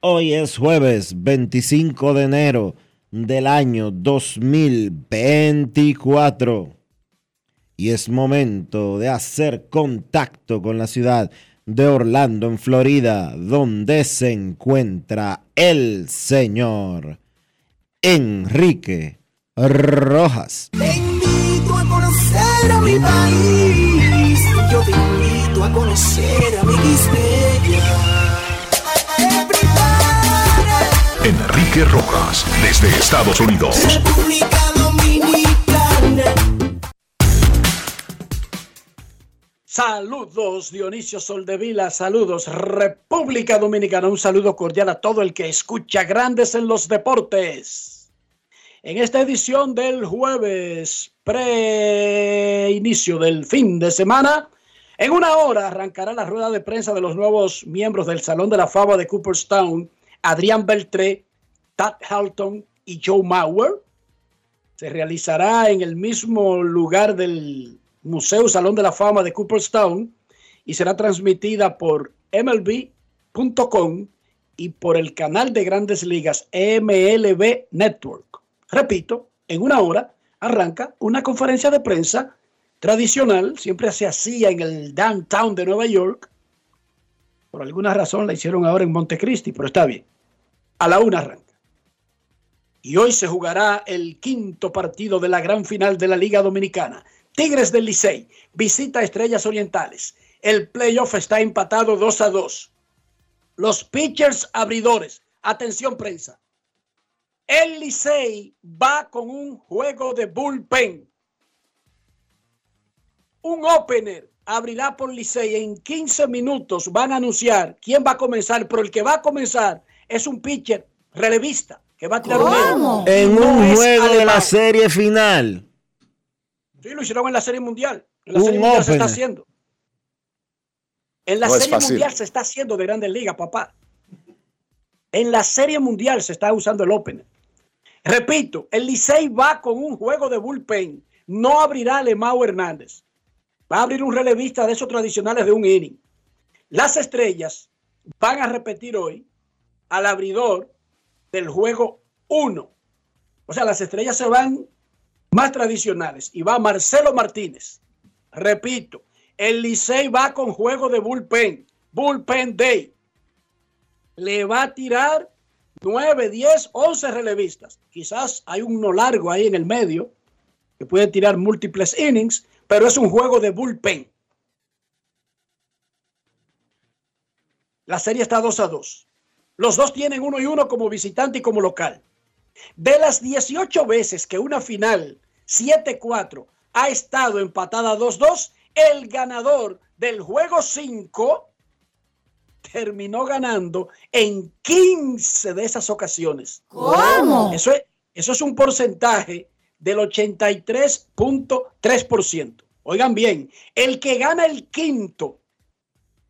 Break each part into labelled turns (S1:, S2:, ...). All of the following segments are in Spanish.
S1: Hoy es jueves 25 de enero del año 2024 y es momento de hacer contacto con la ciudad de Orlando, en Florida, donde se encuentra el señor Enrique Rojas.
S2: Te a conocer a mi país. Yo te invito a conocer a mi
S3: Enrique Rojas, desde Estados Unidos.
S2: República Dominicana.
S4: Saludos Dionisio Soldevila, saludos República Dominicana, un saludo cordial a todo el que escucha Grandes en los Deportes. En esta edición del jueves, pre-inicio del fin de semana, en una hora arrancará la rueda de prensa de los nuevos miembros del Salón de la Fama de Cooperstown, Adrián Beltré, Tad Halton y Joe Mauer. Se realizará en el mismo lugar del Museo Salón de la Fama de Cooperstown y será transmitida por MLB.com y por el canal de grandes ligas MLB Network. Repito, en una hora arranca una conferencia de prensa tradicional, siempre se hacía en el downtown de Nueva York. Por alguna razón la hicieron ahora en Montecristi, pero está bien. A la una arranca. Y hoy se jugará el quinto partido de la gran final de la Liga Dominicana. Tigres del Licey visita a Estrellas Orientales. El playoff está empatado 2 a 2. Los pitchers abridores. Atención prensa. El Licey va con un juego de bullpen. Un opener abrirá por Licey. En 15 minutos van a anunciar quién va a comenzar, pero el que va a comenzar es un pitcher relevista que va a tirar un.
S1: En
S4: No
S1: un juego de la serie final.
S4: Sí, lo hicieron en la Serie Mundial. En la
S1: Un
S4: Serie Mundial se está haciendo. En la
S5: No
S4: Serie. Mundial se está haciendo de Grandes Ligas, papá. En la Serie Mundial se está usando el opener. Repito, el Licey va con un juego de bullpen. No abrirá Lemao Hernández. Va a abrir un relevista de esos tradicionales de un inning. Las estrellas van a repetir hoy al abridor del juego 1. O sea, las estrellas se van más tradicionales y va Marcelo Martínez. Repito, el Licey va con juego de bullpen, bullpen day. Le va a tirar 9, 10, 11 relevistas. Quizás hay uno largo ahí en el medio que puede tirar múltiples innings, pero es un juego de bullpen. La serie está 2 a 2. Los dos tienen uno y uno como visitante y como local. De las 18 veces que una final 7-4 ha estado empatada 2-2, el ganador del juego 5 terminó ganando en 15 de esas ocasiones.
S5: ¿Cómo?
S4: Eso es, eso es un porcentaje del 83.3%. Oigan bien, el que gana el quinto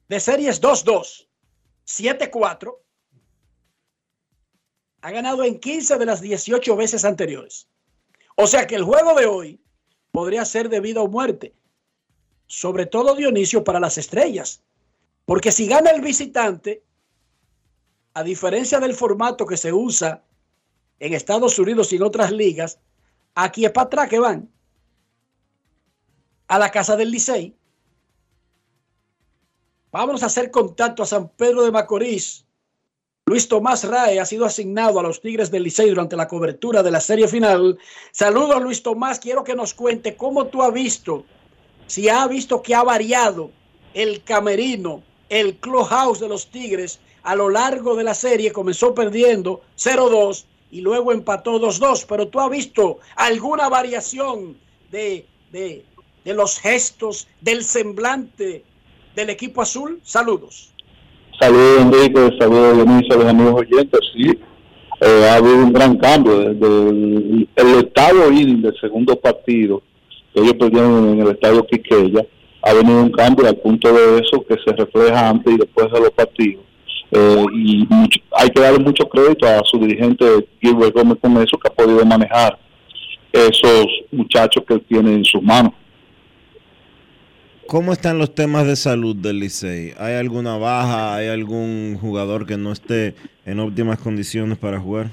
S4: de series 2-2, 7-4, ha ganado en 15 de las 18 veces anteriores. O sea que el juego de hoy podría ser de vida o muerte. Sobre todo Dionisio para las estrellas. Porque si gana el visitante, a diferencia del formato que se usa en Estados Unidos y en otras ligas, aquí es para atrás que van. A la casa del Licey. Vamos a hacer contacto a San Pedro de Macorís. Luis Tomás Rae ha sido asignado a los Tigres del Licey durante la cobertura de la serie final. Saludos Luis Tomás, quiero que nos cuente cómo tú has visto, si ha visto que ha variado el camerino, el clubhouse de los Tigres a lo largo de la serie. Comenzó perdiendo 0-2 y luego empató 2-2, pero tú has visto alguna variación de, de, de los gestos, del semblante del equipo azul. Saludos.
S6: Saludos Enrique, saludos Dionisio, a los amigos oyentes. Sí, eh, ha habido un gran cambio desde el, el estado inning del segundo partido que ellos perdieron en el estadio Quiqueya. Ha venido un cambio al punto de eso que se refleja antes y después de los partidos. Eh, y mucho, hay que darle mucho crédito a su dirigente Gilbert Gómez con eso que ha podido manejar esos muchachos que él tiene en sus manos.
S1: ¿Cómo están los temas de salud del Licey? ¿Hay alguna baja? ¿Hay algún jugador que no esté en óptimas condiciones para jugar?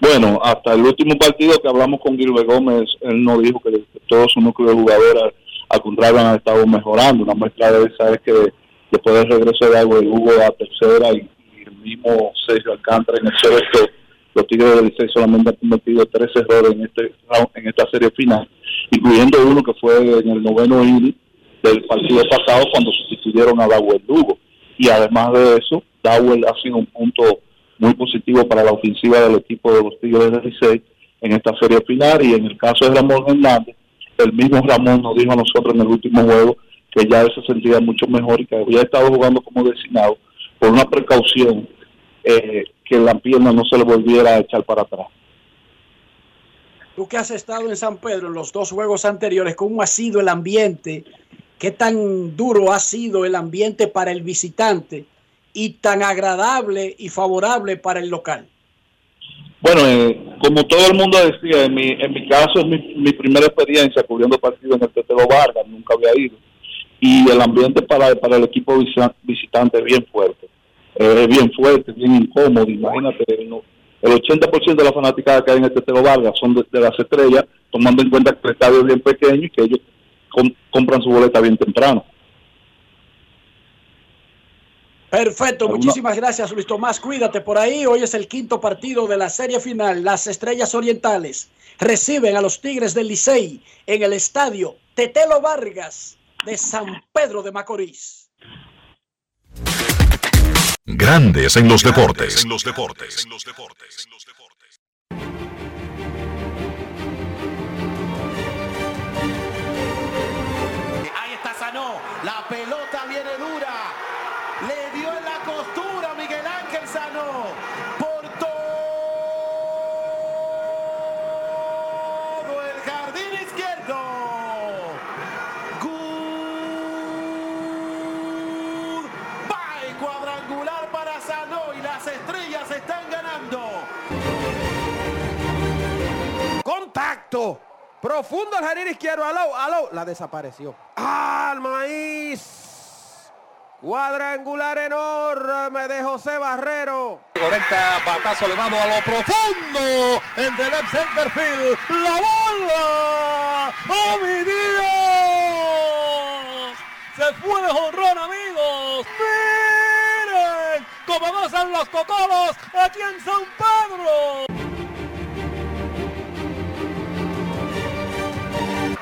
S6: Bueno, hasta el último partido que hablamos con Gilbert Gómez, él nos dijo que todo su núcleo de jugadores, al contrario, han estado mejorando. Una muestra de esa es que después del regreso de algo de Hugo a tercera y, y, el mismo Sergio Alcántara en el sexto, los Tigres del Licey solamente han cometido tres errores en este en esta serie final, incluyendo uno que fue en el noveno inning del partido pasado cuando sustituyeron a Dawel Lugo. Y además de eso, Dawel ha sido un punto muy positivo para la ofensiva del equipo de los Tigres del Licey en esta serie final. Y en el caso de Ramón Hernández, el mismo Ramón nos dijo a nosotros en el último juego que ya él se sentía mucho mejor y que había estado jugando como designado por una precaución eh, que la pierna no se le volviera a echar para atrás.
S4: Tú que has estado en San Pedro en los dos juegos anteriores, ¿cómo ha sido el ambiente? ¿Qué tan duro ha sido el ambiente para el visitante y tan agradable y favorable para el local?
S6: Bueno, eh, como todo el mundo decía, en mi, en mi caso es mi, mi primera experiencia cubriendo partidos en el Tetelo Vargas, nunca había ido. Y el ambiente para, para el equipo visitante es bien fuerte. Eh, es bien fuerte, bien incómodo. Imagínate, no, el 80% de la fanaticada que hay en el Tetelo Vargas son de, de, las estrellas, tomando en cuenta que el estadio es bien pequeño y que ellos com compran su boleta bien temprano.
S4: Perfecto, muchísimas gracias Luis Tomás. Cuídate por ahí. Hoy es el quinto partido de la serie final. Las Estrellas Orientales reciben a los Tigres del Licey en el estadio Tetelo Vargas de San Pedro de Macorís.
S3: Grandes en los deportes. En los deportes. En los deportes.
S7: Contacto. Profundo el jardín izquierdo. Aló, aló. La desapareció. Al maíz. Cuadrangular enorme de José Barrero.
S8: Conecta batazo elevado a lo profundo. En left center field. La bola. ¡Oh, mi Dios! Se fue de jonrón, amigos. Miren cómo gozan los cocolos aquí en San Pedro.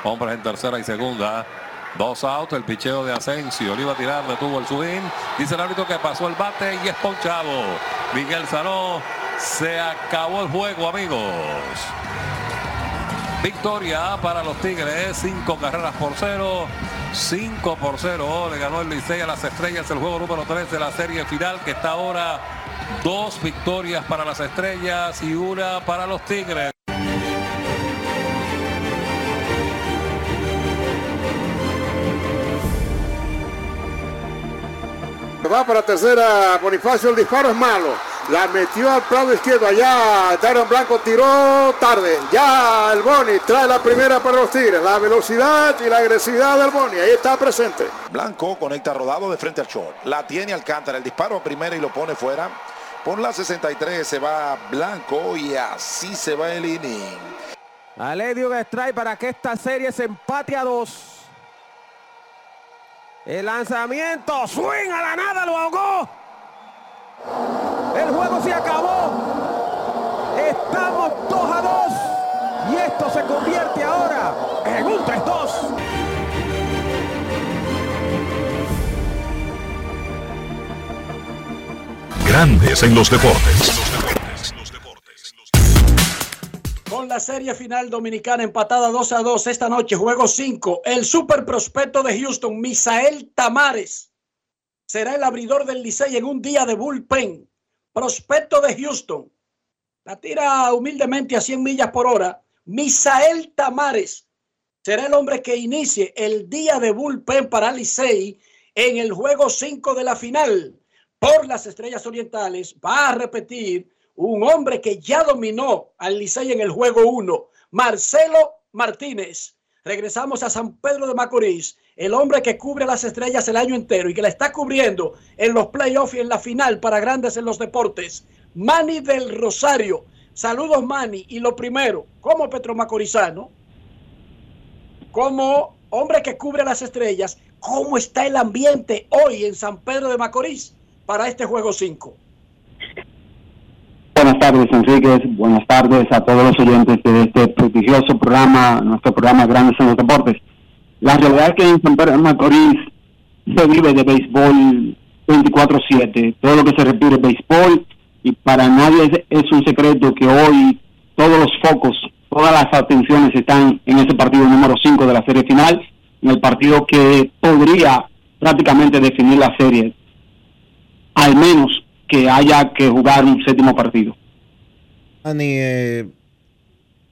S9: Hombres en tercera y segunda.
S5: Dos outs, el picheo de Asensio. Le iba a tirar, detuvo el swing. Dice el árbitro que pasó el bate y es ponchado. Miguel Sanó. Se acabó el juego, amigos. Victoria para los Tigres. Cinco carreras por cero. 5 por 0 le ganó el Licey a las Estrellas el juego número 3 de la serie final que está ahora dos victorias para las Estrellas y una para los Tigres.
S9: Va para tercera Bonifacio, el disparo es malo. La metió al plano izquierdo. Allá Tyron Blanco tiró tarde. Ya el Boni trae la primera para los Tigres. La velocidad y la agresividad del Boni. Ahí está presente.
S10: Blanco conecta rodado de frente al short. La tiene Alcántara. El disparo a primera y lo pone fuera. Por la 63 se va Blanco y así se va el inning.
S11: Aledio strike para que esta serie se empate a dos. El lanzamiento, swing a la nada, lo ahogó. El juego se acabó. Estamos 2 a 2. Y esto se convierte ahora en un 3-2.
S3: Grandes en los deportes.
S4: Con la serie final dominicana empatada 2 a 2 esta noche, juego 5. El super prospecto de Houston, Misael Tamares, será el abridor del Licey en un día de bullpen. Prospecto de Houston. La tira humildemente a 100 millas por hora. Misael Tamares será el hombre que inicie el día de bullpen para Licey en el juego 5 de la final por las Estrellas Orientales. Va a repetir un hombre que ya dominó al Licey en el juego 1, Marcelo Martínez. Regresamos a San Pedro de Macorís, el hombre que cubre las estrellas el año entero y que la está cubriendo en los playoffs y en la final para grandes en los deportes. Manny del Rosario. Saludos, Manny. Y lo primero, como petromacorizano, como hombre que cubre las estrellas, ¿cómo está el ambiente hoy en San Pedro de Macorís para este juego 5?
S12: Tardes, Enríquez. Buenas tardes a todos los oyentes de este prestigioso programa, nuestro programa Grandes en los Deportes. La realidad es que en San Pedro Macorís se vive de béisbol 24-7. Todo lo que se respira es béisbol y para nadie es, es un secreto que hoy todos los focos, todas las atenciones están en ese partido número 5 de la serie final, en el partido que podría prácticamente definir la serie. Al menos que haya que jugar un séptimo partido.
S1: Dani, eh,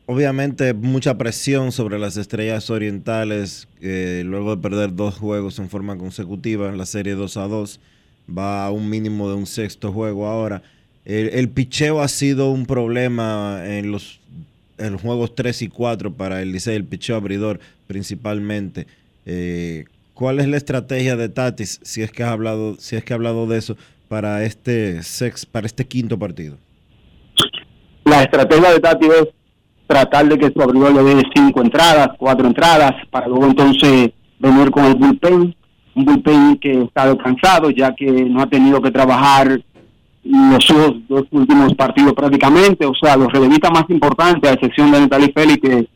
S1: obviamente mucha presión sobre las estrellas orientales, luego de perder dos juegos en forma consecutiva en la serie 2 a 2, va a un mínimo de un sexto juego ahora. El, el picheo ha sido un problema en los, en los juegos 3 y 4 para el Licey, el picheo abridor principalmente. Eh, ¿Cuál es la estrategia de Tatis, si es que has hablado, si es que ha hablado de eso, para este sex, para este quinto partido?
S12: La estrategia de Tati es tratar de que su abridor le dé cinco entradas, cuatro entradas, para luego entonces venir con el bullpen, un bullpen que está descansado, ya que no ha tenido que trabajar los dos, últimos partidos prácticamente, o sea, los relevistas más importantes, a excepción de Natalie Félix, que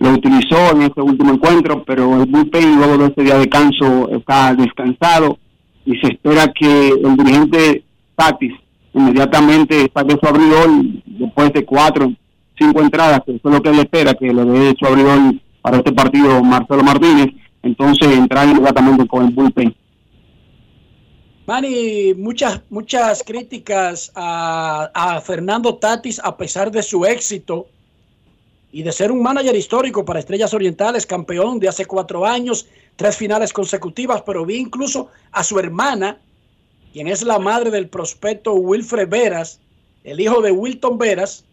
S12: lo utilizó en este último encuentro, pero el bullpen luego de este día de descanso está descansado. Y se espera que el dirigente Tatis inmediatamente saque su abridor después de cuatro, cinco entradas, que eso es lo que él espera, que le dé su abridor para este partido Marcelo Martínez, entonces entrar inmediatamente con el bullpen.
S4: Manny, muchas, muchas críticas a, a Fernando Tatis a pesar de su éxito y de ser un manager histórico para Estrellas Orientales, campeón de hace cuatro años, tres finales consecutivas, pero vi incluso a su hermana, quien es la madre del prospecto Wilfred Veras, el hijo de Wilton Veras,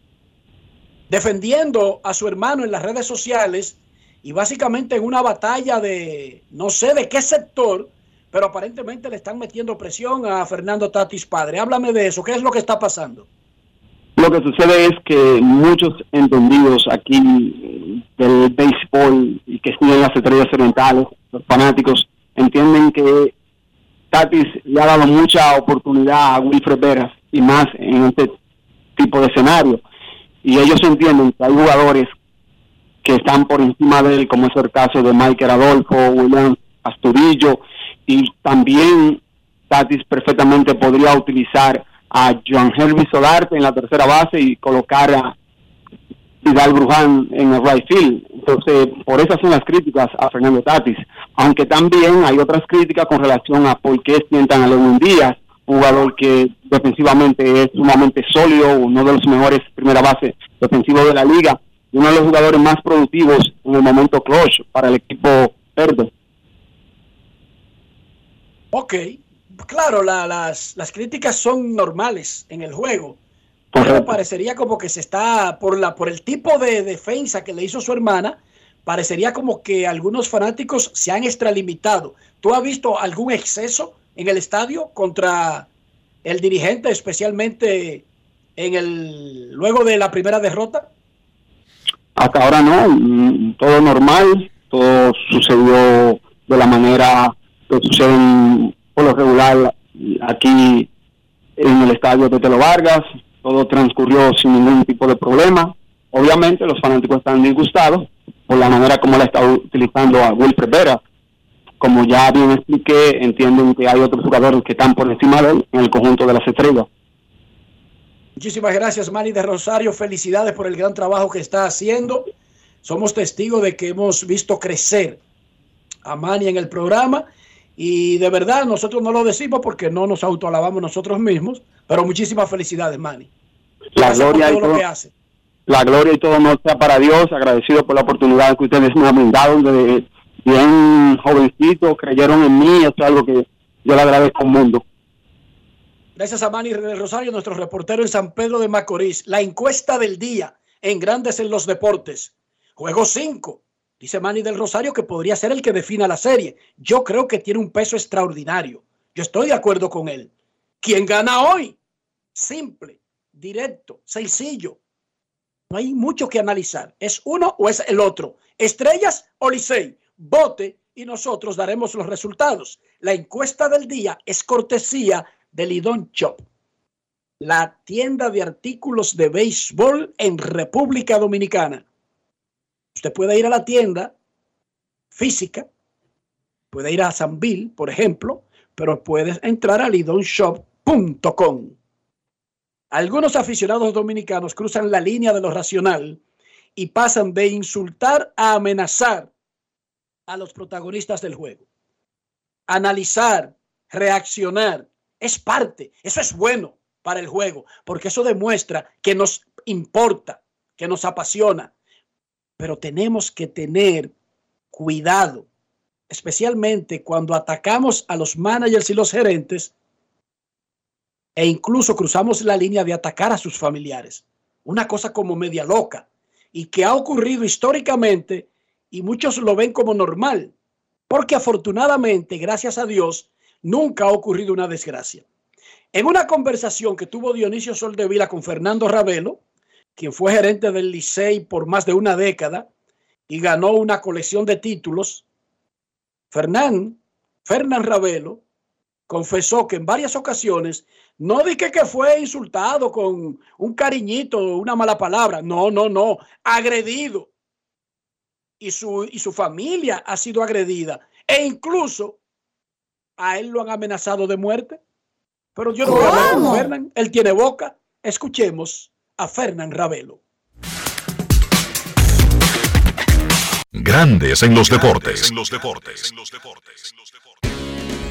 S4: defendiendo a su hermano en las redes sociales y básicamente en una batalla de no sé de qué sector, pero aparentemente le están metiendo presión a Fernando Tatis padre. Háblame de eso, ¿qué es lo que está pasando?
S12: Lo que sucede es que muchos entendidos aquí del béisbol y que estudian las estrellas orientales, los fanáticos, entienden que Tatis le ha dado mucha oportunidad a Wilfred Veras y más en este tipo de escenario. Y ellos entienden que hay jugadores que están por encima de él, como es el caso de Michael Adolfo, William Asturillo y también Tatis perfectamente podría utilizar a Joan Helvi Solarte en la tercera base y colocar a Vidal Bruján en el right field. Entonces, por esas son las críticas a Fernando Tatis. Aunque también hay otras críticas con relación a por qué sientan a León Díaz, jugador que defensivamente es sumamente sólido, uno de los mejores primera base defensivos de la liga, y uno de los jugadores más productivos en el momento clutch para el equipo verde.
S4: Ok, claro, la- las, las críticas son normales en el juego. Pero parecería como que se está, por, la, por el tipo de defensa que le hizo su hermana, parecería como que algunos fanáticos se han extralimitado. ¿Tú has visto algún exceso en el estadio contra el dirigente, especialmente en el luego de la primera derrota?
S12: Hasta ahora no, todo normal, todo sucedió de la manera que sucede por lo regular aquí en el estadio de Telo Vargas, todo transcurrió sin ningún tipo de problema. Obviamente los fanáticos están disgustados por la manera como la está utilizando a Wilfred Vera. Como ya bien expliqué, entienden que hay otros jugadores que están por encima de él en el conjunto de las estrellas.
S4: Muchísimas gracias, Manny de Rosario. Felicidades por el gran trabajo que está haciendo. Somos testigos de que hemos visto crecer a Manny en el programa. Y de verdad, nosotros no lo decimos porque no nos autoalabamos nosotros mismos. Pero muchísimas felicidades, Manny.
S12: La
S4: Gracias por
S12: gloria, y
S4: todo lo que hace.
S12: la gloria y todo no sea para Dios, agradecido por la oportunidad que ustedes me han brindado, de bien jovencito, creyeron en mí, eso es algo que yo le agradezco al mundo.
S4: Gracias a Manny del Rosario, nuestro reportero en San Pedro de Macorís. La encuesta del día en Grandes en los Deportes. Juego 5. Dice Manny del Rosario que podría ser el que defina la serie. Yo creo que tiene un peso extraordinario. Yo estoy de acuerdo con él. ¿Quién gana hoy? Simple, directo, sencillo. No hay mucho que analizar. ¿Es uno o es el otro? ¿Estrellas o Licey? Vote y nosotros daremos los resultados. La encuesta del día es cortesía de Lidón Shop, la tienda de artículos de béisbol en República Dominicana. Usted puede ir a la tienda física, puede ir a Sanville, por ejemplo, pero puedes entrar a lidonshop.com. Algunos aficionados dominicanos cruzan la línea de lo racional y pasan de insultar a amenazar a los protagonistas del juego. Analizar, reaccionar, es parte, eso es bueno para el juego, porque eso demuestra que nos importa, que nos apasiona. Pero tenemos que tener cuidado, especialmente cuando atacamos a los managers y los gerentes e incluso cruzamos la línea de atacar a sus familiares. Una cosa como media loca y que ha ocurrido históricamente y muchos lo ven como normal, porque afortunadamente, gracias a Dios, nunca ha ocurrido una desgracia. En una conversación que tuvo Dionisio Soldevila con Fernando Ravelo, quien fue gerente del Licey por más de una década y ganó una colección de títulos, Fernán, Fernán Ravelo confesó que en varias ocasiones no dije que fue insultado con un cariñito, una mala palabra, no, no, no, agredido. Y su, y su familia ha sido agredida e incluso a él lo han amenazado de muerte. Pero yo no voy a hablar con. Fernán, él tiene boca. Escuchemos a Fernán Ravelo.
S3: Grandes en los deportes.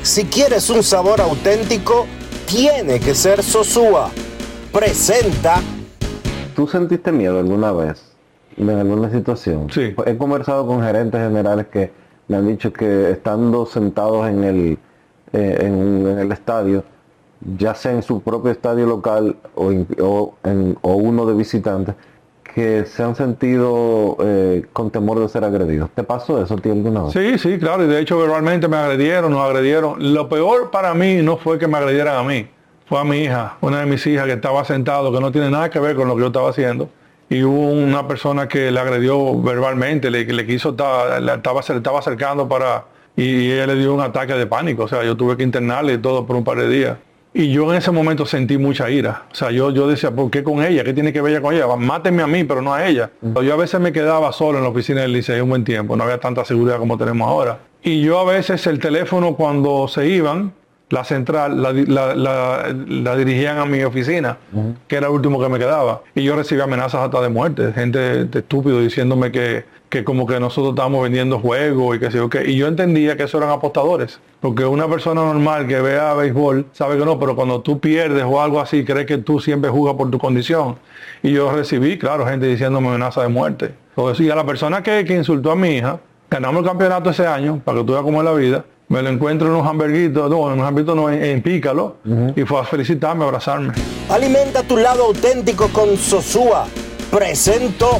S13: Si quieres un sabor auténtico, tiene que ser Sosúa. Presenta.
S14: ¿Tú sentiste miedo alguna vez en alguna situación? Sí. He conversado con gerentes generales que me han dicho que estando sentados en el, eh, en, en el estadio, ya sea en su propio estadio local o, in- o en- o uno de visitantes, que se han sentido eh, con temor de ser agredidos. ¿Te pasó eso a ti alguna vez?
S15: Sí, sí, claro, y de hecho verbalmente me agredieron, nos agredieron. Lo peor para mí no fue que me agredieran a mí, fue a mi hija, una de mis hijas que estaba sentado, que no tiene nada que ver con lo que yo estaba haciendo. Y hubo una persona que le agredió verbalmente, le, quiso, ta- le estaba, se le estaba acercando para, y ella le dio un ataque de pánico, o sea, yo tuve que internarle y todo por un par de días. Y yo en ese momento sentí mucha ira. O sea, yo, yo decía, ¿por qué con ella? ¿Qué tiene que ver ella con ella? Mátenme a mí, pero no a ella. Yo a veces me quedaba solo en la oficina del liceo un buen tiempo. No había tanta seguridad como tenemos ahora. Y yo a veces el teléfono cuando se iban, la central la, la- la- la dirigían a mi oficina, que era el último que me quedaba. Y yo recibía amenazas hasta de muerte, gente de estúpido diciéndome que, que como que nosotros estábamos vendiendo juegos y que sé yo qué. Y yo entendía que eso eran apostadores. Porque una persona normal que vea béisbol sabe que no, pero cuando tú pierdes o algo así, cree que tú siempre jugas por tu condición. Y yo recibí, claro, gente diciéndome amenaza de muerte. Y a la persona que, que insultó a mi hija, ganamos el campeonato ese año, para que tú veas cómo es la vida, me lo encuentro en un hamburguito, no, en un hamburguito no, en, en Pícalo, y fue a felicitarme, a abrazarme.
S13: Alimenta tu lado auténtico con Sosúa. Presento.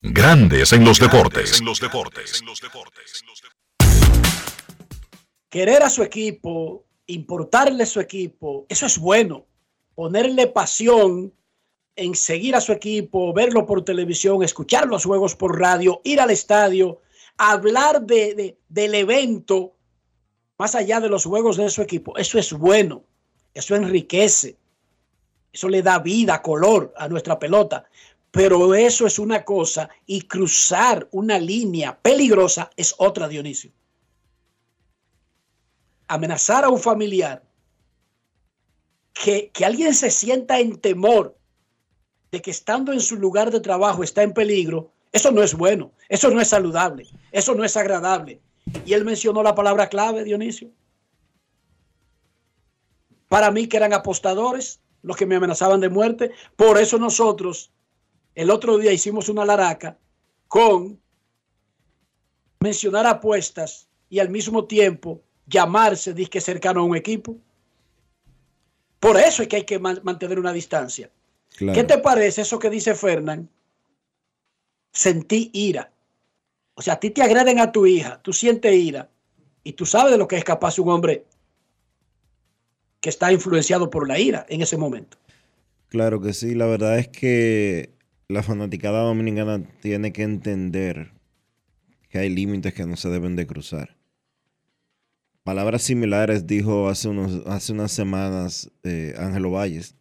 S3: Grandes en los deportes. En los deportes.
S4: Querer a su equipo, importarle su equipo, eso es bueno. Ponerle pasión en seguir a su equipo, verlo por televisión, escuchar los juegos por radio, ir al estadio, hablar de, de- del evento más allá de los juegos de su equipo. Eso es bueno, eso enriquece, eso le da vida, color a nuestra pelota. Pero eso es una cosa y cruzar una línea peligrosa es otra, Dionisio. Amenazar a un familiar, que, que alguien se sienta en temor de que estando en su lugar de trabajo está en peligro, eso no es bueno, eso no es saludable, eso no es agradable. Y él mencionó la palabra clave, Dionisio. Para mí que eran apostadores los que me amenazaban de muerte. Por eso nosotros el otro día hicimos una laraca con mencionar apuestas y al mismo tiempo llamarse disque cercano a un equipo. Por eso es que hay que man- mantener una distancia.
S1: Claro.
S4: ¿Qué te parece eso que dice Fernán? Sentí ira. O sea, a ti te agreden a tu hija, tú sientes ira y tú sabes de lo que es capaz un hombre que está influenciado por la ira en ese momento.
S1: Claro que sí, la verdad es que la fanaticada dominicana tiene que entender que hay límites que no se deben de cruzar. Palabras similares dijo hace, unos, hace unas semanas eh, Ángelo Valles,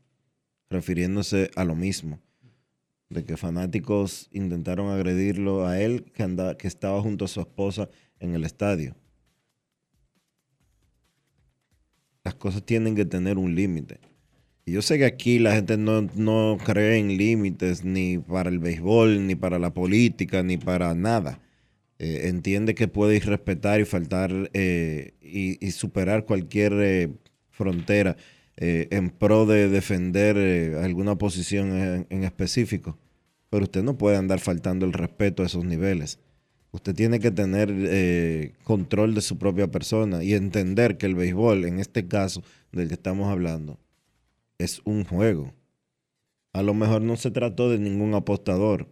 S1: refiriéndose a lo mismo, de que fanáticos intentaron agredirlo a él que, anda, que estaba junto a su esposa en el estadio. Las cosas tienen que tener un límite. Yo sé que aquí la gente no, no cree en límites ni para el béisbol, ni para la política, ni para nada. Eh, entiende que puede irrespetar y faltar eh, y, y superar cualquier eh, frontera en pro de defender alguna posición en, específico. Pero usted no puede andar faltando el respeto a esos niveles. Usted tiene que tener control de su propia persona y entender que el béisbol, en este caso del que estamos hablando, es un juego. A lo mejor no se trató de ningún apostador.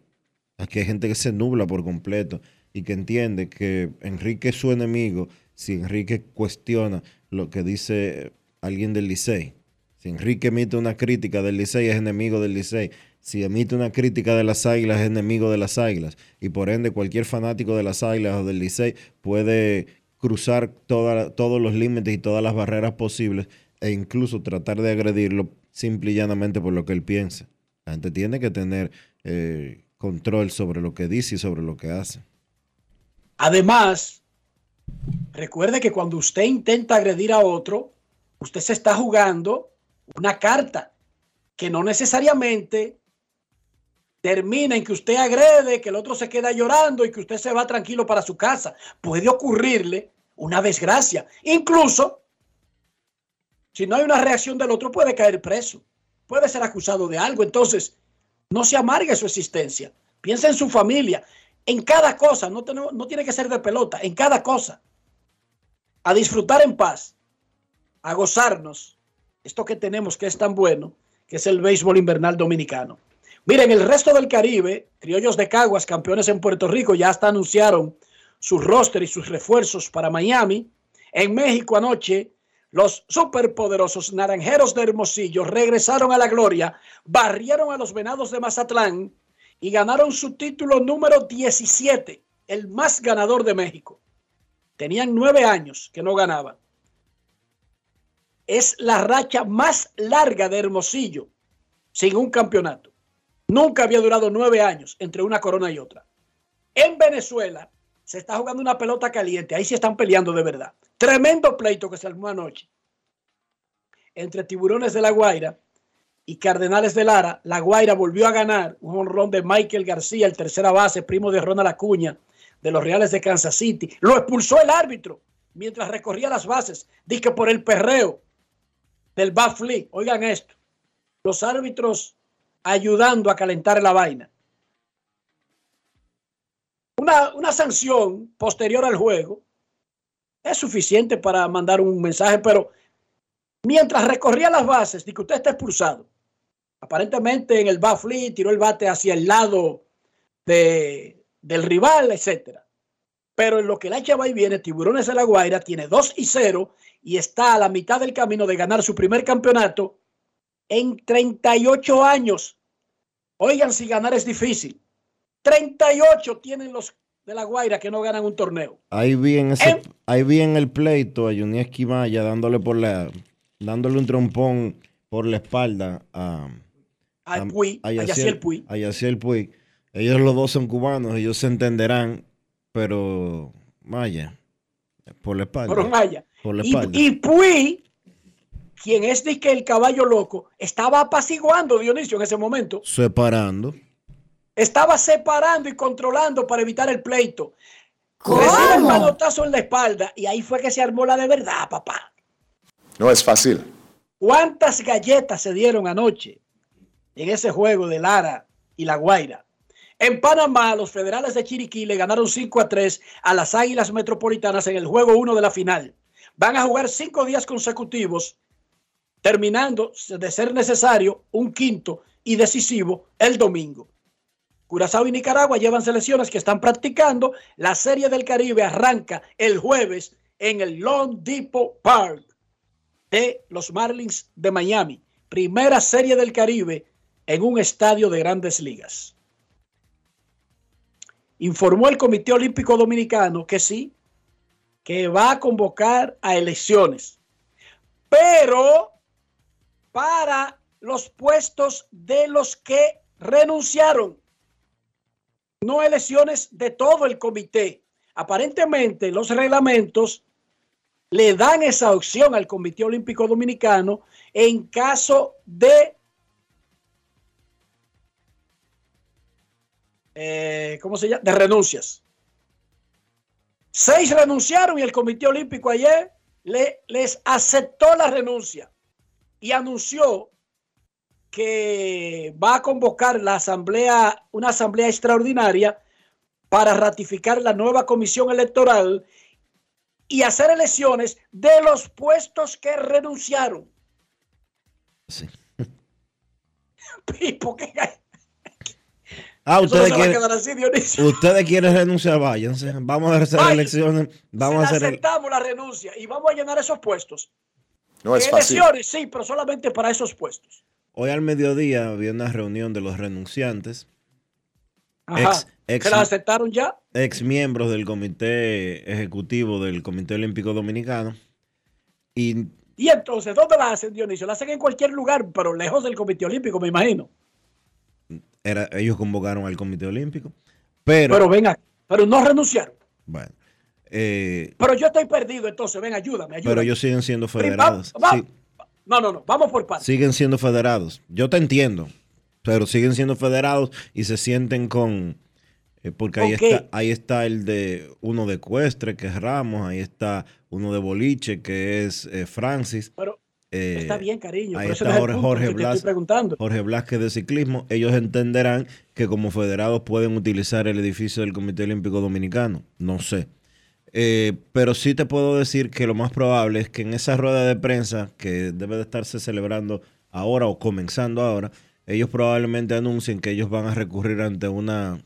S1: Aquí hay gente que se nubla por completo y que entiende que Enrique es su enemigo si Enrique cuestiona lo que dice alguien del Licey. Si Enrique emite una crítica del Licey es enemigo del Licey. Si emite una crítica de las Águilas es enemigo de las Águilas. Y por ende cualquier fanático de las Águilas o del Licey puede cruzar todos los límites y todas las barreras posibles e incluso tratar de agredirlo simple y llanamente por lo que él piensa. La gente tiene que tener eh, control sobre lo que dice y sobre lo que hace.
S4: Además, recuerde que cuando usted intenta agredir a otro, usted se está jugando una carta que no necesariamente termina en que usted agrede, que el otro se queda llorando y que usted se va tranquilo para su casa. Puede ocurrirle una desgracia. Incluso, si no hay una reacción del otro, puede caer preso. Puede ser acusado de algo. Entonces, no se amargue su existencia. Piensa en su familia, en cada cosa. No, no tiene que ser de pelota, en cada cosa. A disfrutar en paz, a gozarnos esto que tenemos que es tan bueno, que es el béisbol invernal dominicano. Miren, el resto del Caribe, Criollos de Caguas, campeones en Puerto Rico, ya hasta anunciaron su roster y sus refuerzos para Miami. En México anoche, los superpoderosos naranjeros de Hermosillo regresaron a la gloria, barrieron a los venados de Mazatlán y ganaron su título número 17, el más ganador de México. Tenían nueve años que no ganaban. Es la racha más larga de Hermosillo sin un campeonato. Nunca había durado nueve años entre una corona y otra. En Venezuela se está jugando una pelota caliente. Ahí se están peleando de verdad. Tremendo pleito que se armó anoche entre Tiburones de La Guaira y Cardenales de Lara. La Guaira volvió a ganar un honrón de Michael García, el tercera base, primo de Ronald Acuña, de los Reales de Kansas City. Lo expulsó el árbitro mientras recorría las bases. Dice por el perreo del Bafli. Oigan esto. Los árbitros ayudando a calentar la vaina. Una, una sanción posterior al juego es suficiente para mandar un mensaje, pero mientras recorría las bases, de que usted está expulsado. Aparentemente en el Bafli tiró el bate hacia el lado de, del rival, etcétera. Pero en lo que la echa va y viene, Tiburones de la Guaira tiene 2 y 0 y está a la mitad del camino de ganar su primer campeonato en 38 años. Oigan, si ganar es difícil. 38 tienen los de la Guaira que no ganan un torneo.
S1: Ahí vi en, ese, ahí vi en el pleito a Juni Esquimaya dándole por la dándole un trompón por la espalda a
S4: a, Puy, a, Yaciel Puy.
S1: A Yaciel Puy. Ellos los dos son cubanos, ellos se entenderán, pero vaya, por la espalda.
S4: Pero vaya. Por la espalda. Y, y Puy quien es de que el caballo loco, estaba apaciguando Dionisio en ese momento.
S1: Separando.
S4: Estaba separando y controlando para evitar el pleito. Recibe el manotazo en la espalda y ahí fue que se armó la de verdad, papá.
S16: No es fácil.
S4: ¿Cuántas galletas se dieron anoche en ese juego de Lara y La Guaira? En Panamá, los federales de Chiriquí le ganaron 5 a 3 a las Águilas Metropolitanas en el juego 1 de la final. Van a jugar cinco días consecutivos, terminando de ser necesario un quinto y decisivo el domingo. Curazao y Nicaragua llevan selecciones que están practicando. La Serie del Caribe arranca el jueves en el Long Depot Park de los Marlins de Miami. Primera Serie del Caribe en un estadio de grandes ligas. Informó el Comité Olímpico Dominicano que sí, que va a convocar a elecciones, pero para los puestos de los que renunciaron no elecciones de todo el comité. Aparentemente los reglamentos le dan esa opción al Comité Olímpico Dominicano en caso de, eh, ¿cómo se llama? De renuncias. Seis renunciaron y el Comité Olímpico ayer le, les aceptó la renuncia y anunció que va a convocar la asamblea, una asamblea extraordinaria para ratificar la nueva comisión electoral y hacer elecciones de los puestos que renunciaron.
S1: Sí.
S4: ¿Y por qué?
S1: Ah, ustedes quieren, ustedes quieren renunciar, váyanse. Vamos a hacer elecciones. Vamos a hacer
S4: aceptamos la renuncia y vamos a llenar esos puestos.
S16: No es fácil.
S4: Elecciones, sí, pero solamente para esos puestos.
S1: Hoy al mediodía había una reunión de los renunciantes.
S4: Ajá. ¿Se la aceptaron ya?
S1: Ex miembros del comité ejecutivo del Comité Olímpico Dominicano. Y,
S4: y entonces, ¿dónde la hacen, Dionisio? La hacen en cualquier lugar, pero lejos del Comité Olímpico, me imagino.
S1: Era, ellos convocaron al Comité Olímpico. Pero,
S4: pero venga, pero no renunciaron.
S1: Bueno. Eh,
S4: pero yo estoy perdido, entonces, ven, ayúdame, ayúdame.
S1: Pero ellos siguen siendo federados.
S4: sí. No, no, no, vamos por partes.
S1: Siguen siendo federados. Yo te entiendo, pero siguen siendo federados y se sienten con... eh, porque ahí está, ahí está el de uno de Cuestre, que es Ramos, ahí está uno de Boliche, que es eh, Francis.
S4: Pero
S1: eh,
S4: está bien, cariño.
S1: Ahí está Jorge, Jorge Blas. Jorge Blasque de ciclismo. Ellos entenderán que como federados pueden utilizar el edificio del Comité Olímpico Dominicano. No sé. Eh, pero sí te puedo decir que lo más probable es que en esa rueda de prensa que debe de estarse celebrando ahora o comenzando ahora, ellos probablemente anuncien que ellos van a recurrir ante una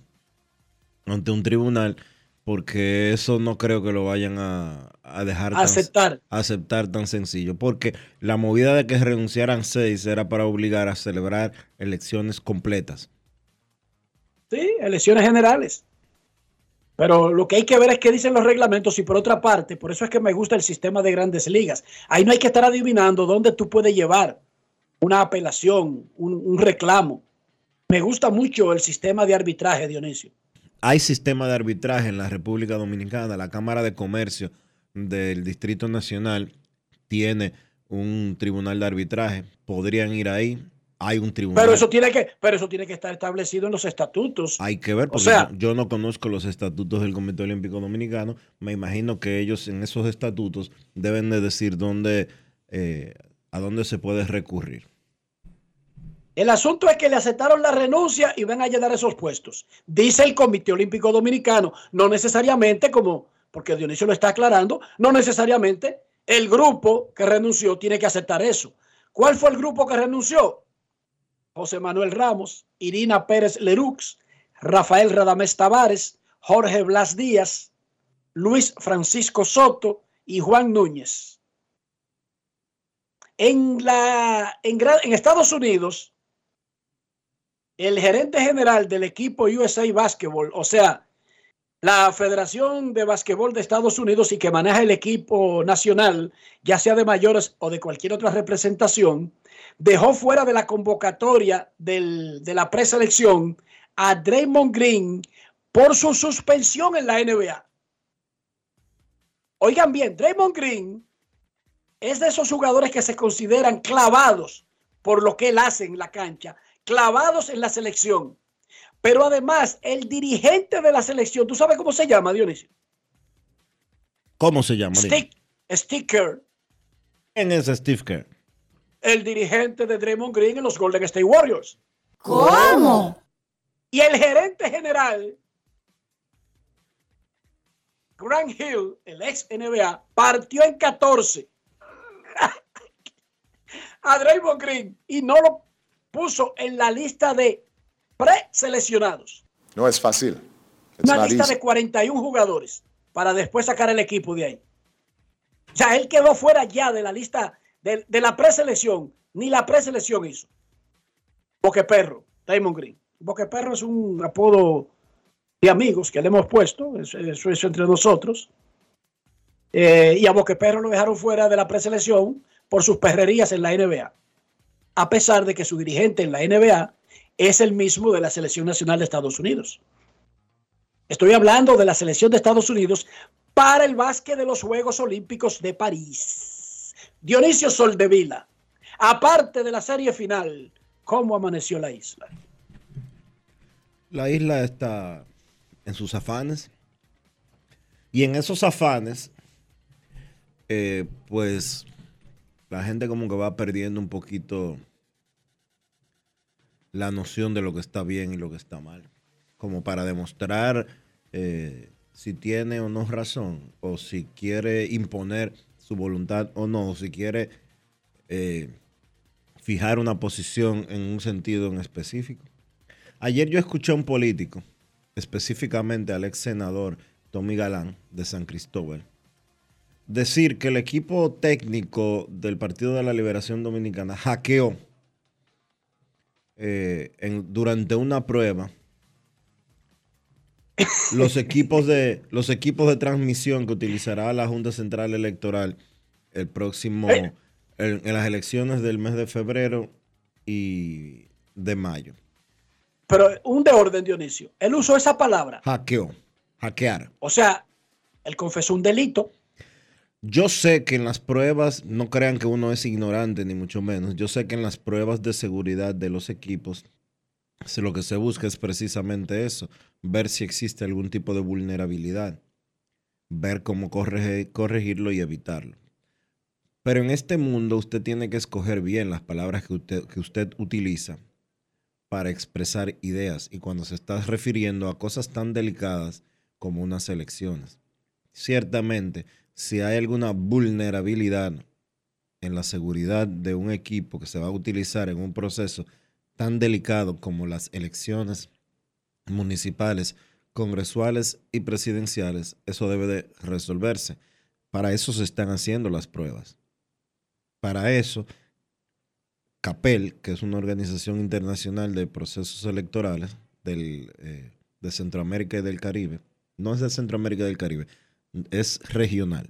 S1: ante un tribunal porque eso no creo que lo vayan a, a dejar tan-
S4: Aceptar.
S1: a aceptar tan sencillo, porque la movida de que renunciaran seis era para obligar a celebrar elecciones completas.
S4: Sí, elecciones generales. Pero lo que hay que ver es qué dicen los reglamentos y por otra parte, por eso es que me gusta el sistema de grandes ligas. Ahí no hay que estar adivinando dónde tú puedes llevar una apelación, un, un reclamo. Me gusta mucho el sistema de arbitraje, Dionisio.
S1: Hay sistema de arbitraje en la República Dominicana, la Cámara de Comercio del Distrito Nacional tiene un tribunal de arbitraje, podrían ir ahí, hay un tribunal.
S4: Pero eso tiene que, pero eso tiene que estar establecido en los estatutos.
S1: Hay que ver,
S4: O
S1: porque
S4: sea-
S1: yo, yo no conozco los estatutos del Comité Olímpico Dominicano. Me imagino que ellos en esos estatutos deben de decir dónde, eh, a dónde se puede recurrir.
S4: El asunto es que le aceptaron la renuncia y van a llenar esos puestos. Dice el Comité Olímpico Dominicano, no necesariamente como, porque Dionisio lo está aclarando, no necesariamente el grupo que renunció tiene que aceptar eso. ¿Cuál fue el grupo que renunció? José Manuel Ramos, Irina Pérez Lerux, Rafael Radamés Tavares, Jorge Blas Díaz, Luis Francisco Soto y Juan Núñez. En, la, en, en Estados Unidos, el gerente general del equipo USA Basketball, o sea, la Federación de Básquetbol de Estados Unidos y que maneja el equipo nacional, ya sea de mayores o de cualquier otra representación, dejó fuera de la convocatoria de la preselección a Draymond Green por su suspensión en la NBA. Oigan bien, Draymond Green es de esos jugadores que se consideran clavados por lo que él hace en la cancha, clavados en la selección. Pero además, el dirigente de la selección, ¿tú sabes cómo se llama, Dionisio?
S1: ¿Cómo se llama?
S4: Stick, Sticker,
S1: ¿Quién es Steve Kerr?
S4: el dirigente de Draymond Green en los Golden State Warriors.
S2: ¿Cómo?
S4: Y el gerente general, Grant Hill, el ex NBA, partió en 14 a Draymond Green y no lo puso en la lista de preseleccionados.
S16: No es fácil.
S4: Una lista de 41 jugadores para después sacar el equipo de ahí. O sea, él quedó fuera ya de la lista de, de la preselección. Ni la preselección hizo. Boque Perro, Draymond Green. Boque Perro es un apodo de amigos que le hemos puesto. Eso, eso es entre nosotros. Eh, y a Boque Perro lo dejaron fuera de la preselección por sus perrerías en la NBA. A pesar de que su dirigente en la NBA es el mismo de la Selección Nacional de Estados Unidos. Estoy hablando de la selección de Estados Unidos para el básquet de los Juegos Olímpicos de París. Dionisio Soldevila, aparte de la serie final, ¿cómo amaneció la isla?
S1: La isla está en sus afanes. Y en esos afanes, eh, pues la gente como que va perdiendo un poquito la noción de lo que está bien y lo que está mal. Como para demostrar eh, si tiene o no razón, o si quiere imponer su voluntad o no, o si quiere eh, fijar una posición en un sentido en específico. Ayer yo escuché a un político, específicamente al ex senador Tommy Galán de San Cristóbal, decir que el equipo técnico del Partido de la Liberación Dominicana hackeó eh, en- durante una prueba los equipos de los equipos de transmisión que utilizará la Junta Central Electoral el próximo
S4: Eh.
S1: en, en las elecciones del mes de febrero y de mayo.
S4: Pero un de orden, Dionisio. Él usó esa palabra.
S1: Hackeó, hackear.
S4: O sea, él confesó un delito.
S1: Yo sé que en las pruebas, no crean que uno es ignorante ni mucho menos, yo sé que en las pruebas de seguridad de los equipos, lo que se busca es precisamente eso, ver si existe algún tipo de vulnerabilidad, ver cómo corregirlo y evitarlo. Pero en este mundo usted tiene que escoger bien las palabras que usted, que usted utiliza para expresar ideas y cuando se está refiriendo a cosas tan delicadas como unas elecciones. Ciertamente, si hay alguna vulnerabilidad en la seguridad de un equipo que se va a utilizar en un proceso tan delicado como las elecciones municipales congresuales y presidenciales, eso debe de resolverse. Para eso se están haciendo las pruebas. Para eso, CAPEL, que es una organización internacional de procesos electorales del, eh, de Centroamérica y del Caribe, no es de Centroamérica y del Caribe, es regional.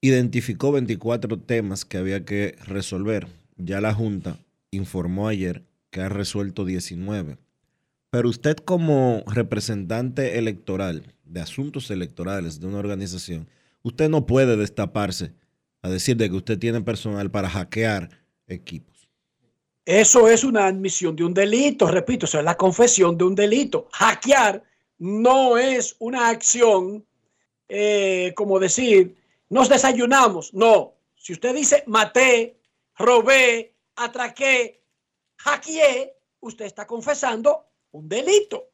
S1: Identificó 24 temas que había que resolver. Ya la Junta informó ayer que ha resuelto 19. Pero usted como representante electoral de asuntos electorales de una organización, usted no puede destaparse a decir de que usted tiene personal para hackear equipos.
S4: Eso es una admisión de un delito, repito, eso es la confesión de un delito. Hackear no es una acción eh, como decir, nos desayunamos. No, si usted dice maté, robé, atraqué, hackeé, usted está confesando un delito.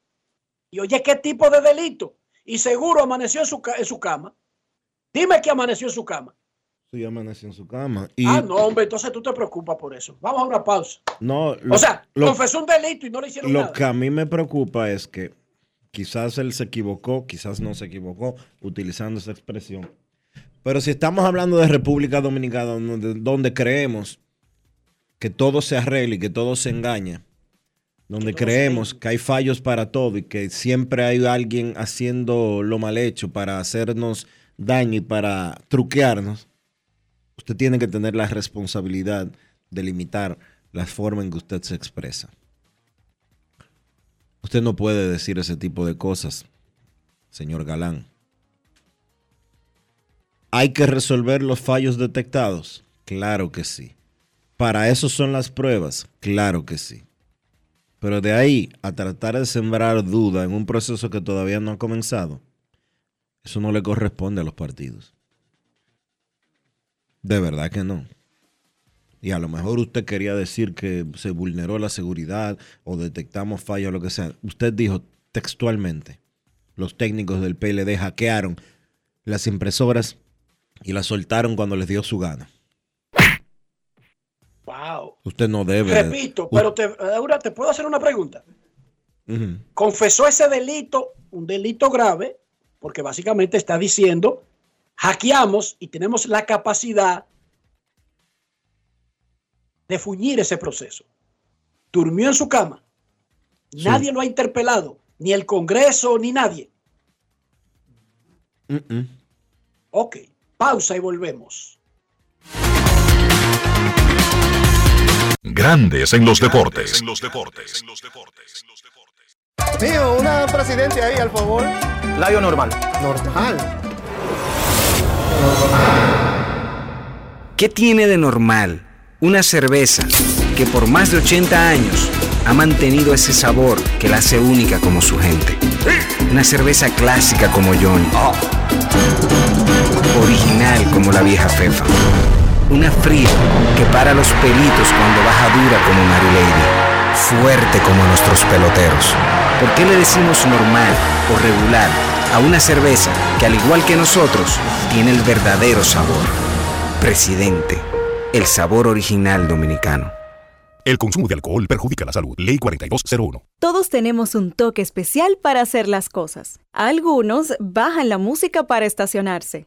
S4: Y oye, ¿qué tipo de delito? Y seguro amaneció en su, en su cama. Dime que amaneció en su cama.
S1: Sí, amaneció en su cama.
S4: Ah, no, hombre, entonces tú te preocupas por eso. Vamos a una pausa.
S1: No,
S4: o sea, confesó un delito y no le hicieron
S1: lo
S4: nada.
S1: Lo que a mí me preocupa es que quizás él se equivocó, quizás no se equivocó utilizando esa expresión. Pero si estamos hablando de República Dominicana, donde, donde creemos que todo se arregla y que todo se engaña, donde creemos que hay fallos para todo y que siempre hay alguien haciendo lo mal hecho para hacernos daño y para truquearnos, usted tiene que tener la responsabilidad de limitar la forma en que usted se expresa. Usted no puede decir ese tipo de cosas, señor Galán. ¿Hay que resolver los fallos detectados? Claro que sí. ¿Para eso son las pruebas? Claro que sí. Pero de ahí a tratar de sembrar duda en un proceso que todavía no ha comenzado, eso no le corresponde a los partidos. De verdad que no. Y a lo mejor usted quería decir que se vulneró la seguridad o detectamos fallos o lo que sea. Usted dijo textualmente, los técnicos del PLD hackearon las impresoras y las soltaron cuando les dio su gana.
S4: Wow.
S1: Usted no debe.
S4: Repito, pero te, ahora te puedo hacer una pregunta. Confesó ese delito, un delito grave, porque básicamente está diciendo, hackeamos y tenemos la capacidad de fuñir ese proceso. Durmió en su cama.
S1: Sí.
S4: Nadie lo ha interpelado, ni el Congreso, ni nadie.
S1: Mm, mm.
S4: Ok, pausa y volvemos.
S3: Grandes en los deportes.
S17: Tío, una presidente ahí, al favor.
S13: Layo normal.
S17: Normal.
S18: ¿Qué tiene de normal una cerveza que por más de 80 años ha mantenido ese sabor que la hace única como su gente? Una cerveza clásica como Johnny. Original como la vieja Fefa. Una fría que para los pelitos cuando baja dura como Mary Lady. Fuerte como nuestros peloteros. ¿Por qué le decimos normal o regular a una cerveza que al igual que nosotros tiene el verdadero sabor? Presidente, el sabor original dominicano.
S3: El consumo de alcohol perjudica la salud. Ley 4201.
S19: Todos tenemos un toque especial para hacer las cosas. Algunos bajan la música para estacionarse.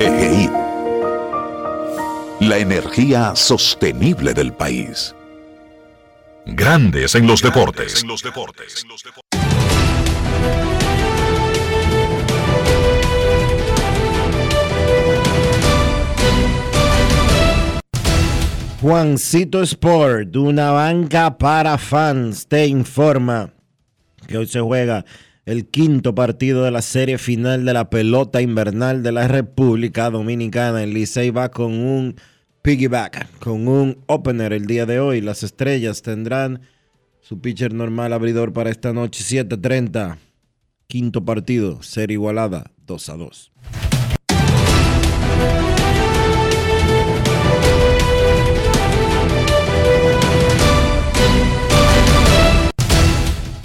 S3: EGI. La energía sostenible del país. Grandes en los deportes.
S1: Juancito Sport, una banca para fans, te informa que hoy se juega el quinto partido de la serie final de la pelota invernal de la República Dominicana. El Licey va con un piggyback, con un opener el día de hoy. Las estrellas tendrán su pitcher normal abridor para esta noche, 7:30. Quinto partido, serie igualada, 2 a 2.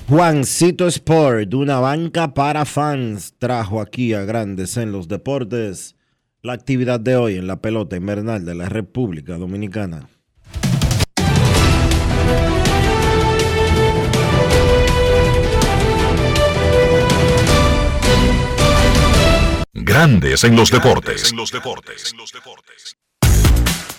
S1: Juancito Sport, una banca para fans, trajo aquí a Grandes en los Deportes la actividad de hoy en la pelota invernal de la República Dominicana.
S3: Grandes en los deportes.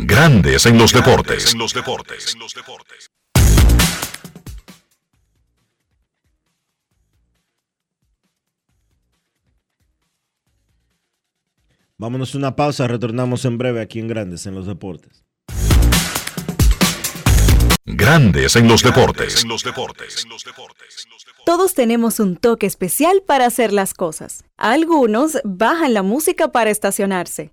S3: Grandes en los deportes.
S1: En los deportes. Vámonos una pausa, retornamos en breve aquí en Grandes en los deportes.
S3: Grandes. En los deportes.
S19: Todos tenemos un toque especial para hacer las cosas. Algunos bajan la música para estacionarse.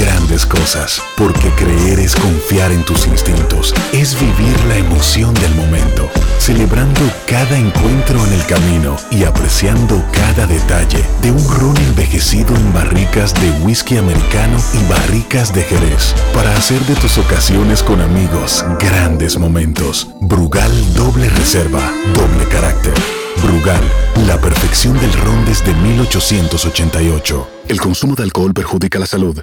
S20: grandes cosas, porque creer es confiar en tus instintos, es vivir la emoción del momento, celebrando cada encuentro en el camino y apreciando cada detalle de un ron envejecido en barricas de whisky americano y barricas de Jerez, para hacer de tus ocasiones con amigos grandes momentos. Brugal doble reserva, doble carácter. Brugal, la perfección del ron desde 1888. El consumo de alcohol perjudica la salud.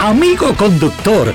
S21: Amigo conductor,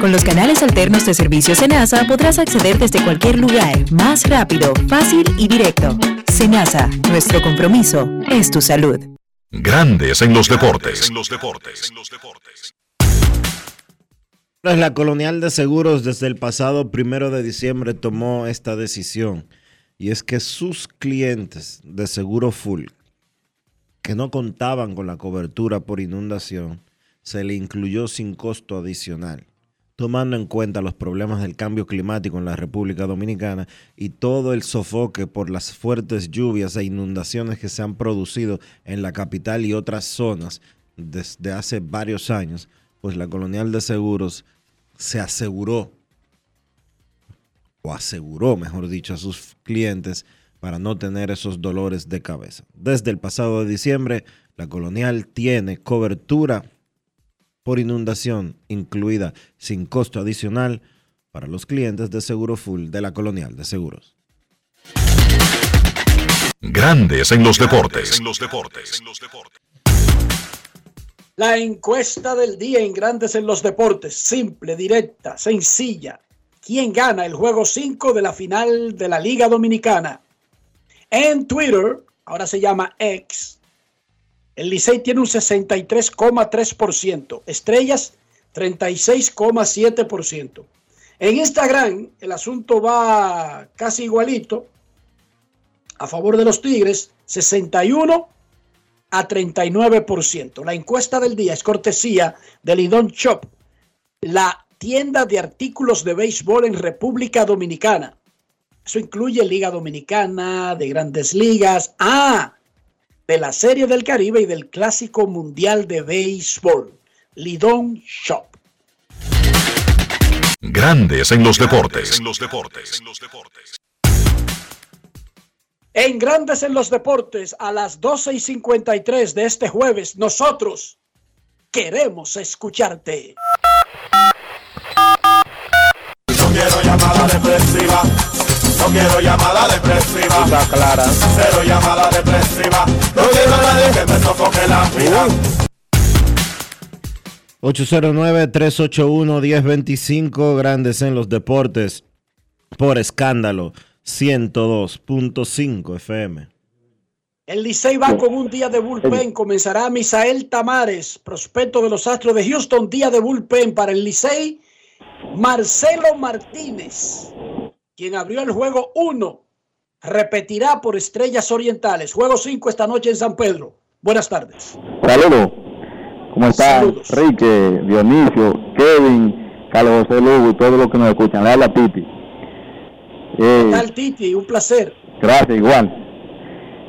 S22: Con los canales alternos de servicio Senasa podrás acceder desde cualquier lugar, más rápido, fácil y directo. Senasa, nuestro compromiso es tu salud.
S3: Grandes en los deportes.
S1: La Colonial de Seguros desde el pasado primero de diciembre tomó esta decisión y es que sus clientes de seguro full que no contaban con la cobertura por inundación se le incluyó sin costo adicional tomando en cuenta los problemas del cambio climático en la República Dominicana y todo el sofoque por las fuertes lluvias e inundaciones que se han producido en la capital y otras zonas desde hace varios años, pues la Colonial de Seguros se aseguró, o aseguró, mejor dicho, a sus clientes para no tener esos dolores de cabeza. Desde el pasado de diciembre, la Colonial tiene cobertura por inundación incluida sin costo adicional para los clientes de Seguro Full de la Colonial de Seguros.
S3: Grandes en los deportes.
S4: La encuesta del día en Grandes en los deportes. Simple, directa, sencilla. ¿Quién gana el juego 5 de la final de la Liga Dominicana? En Twitter, ahora se llama X, el Licey tiene un 63,3%. Estrellas, 36,7%. En Instagram, el asunto va casi igualito. A favor de los Tigres, 61 a 39%. La encuesta del día es cortesía de Lidon Shop, la tienda de artículos de béisbol en República Dominicana. Eso incluye Liga Dominicana, de grandes ligas. Ah, de la Serie del Caribe y del Clásico Mundial de Béisbol. Lidón Shop.
S3: Grandes en los deportes. En los deportes.
S4: En Grandes en los deportes, a las 12 y 53 de este jueves, nosotros queremos escucharte.
S23: No quiero llamada depresiva no quiero llamada depresiva. Está clara. Cero llamada depresiva. No quiero a nadie que me sofoque la vida.
S1: 809-381-1025, grandes en los deportes, por escándalo, 102.5 FM.
S4: El Licey va con un día de bullpen. Comenzará Misael Tamares, prospecto de los Astros de Houston. Día de bullpen para el Licey. Marcelo Martínez, quien abrió el juego 1, repetirá por Estrellas Orientales. Juego 5 esta noche en San Pedro. Buenas tardes.
S24: Saludos. ¿Cómo están? Enrique, Dionisio, Kevin, Carlos José Lugo y todos los que nos escuchan. Le habla Titi.
S4: Eh, ¿Qué tal, Titi? Un placer.
S24: Gracias, igual.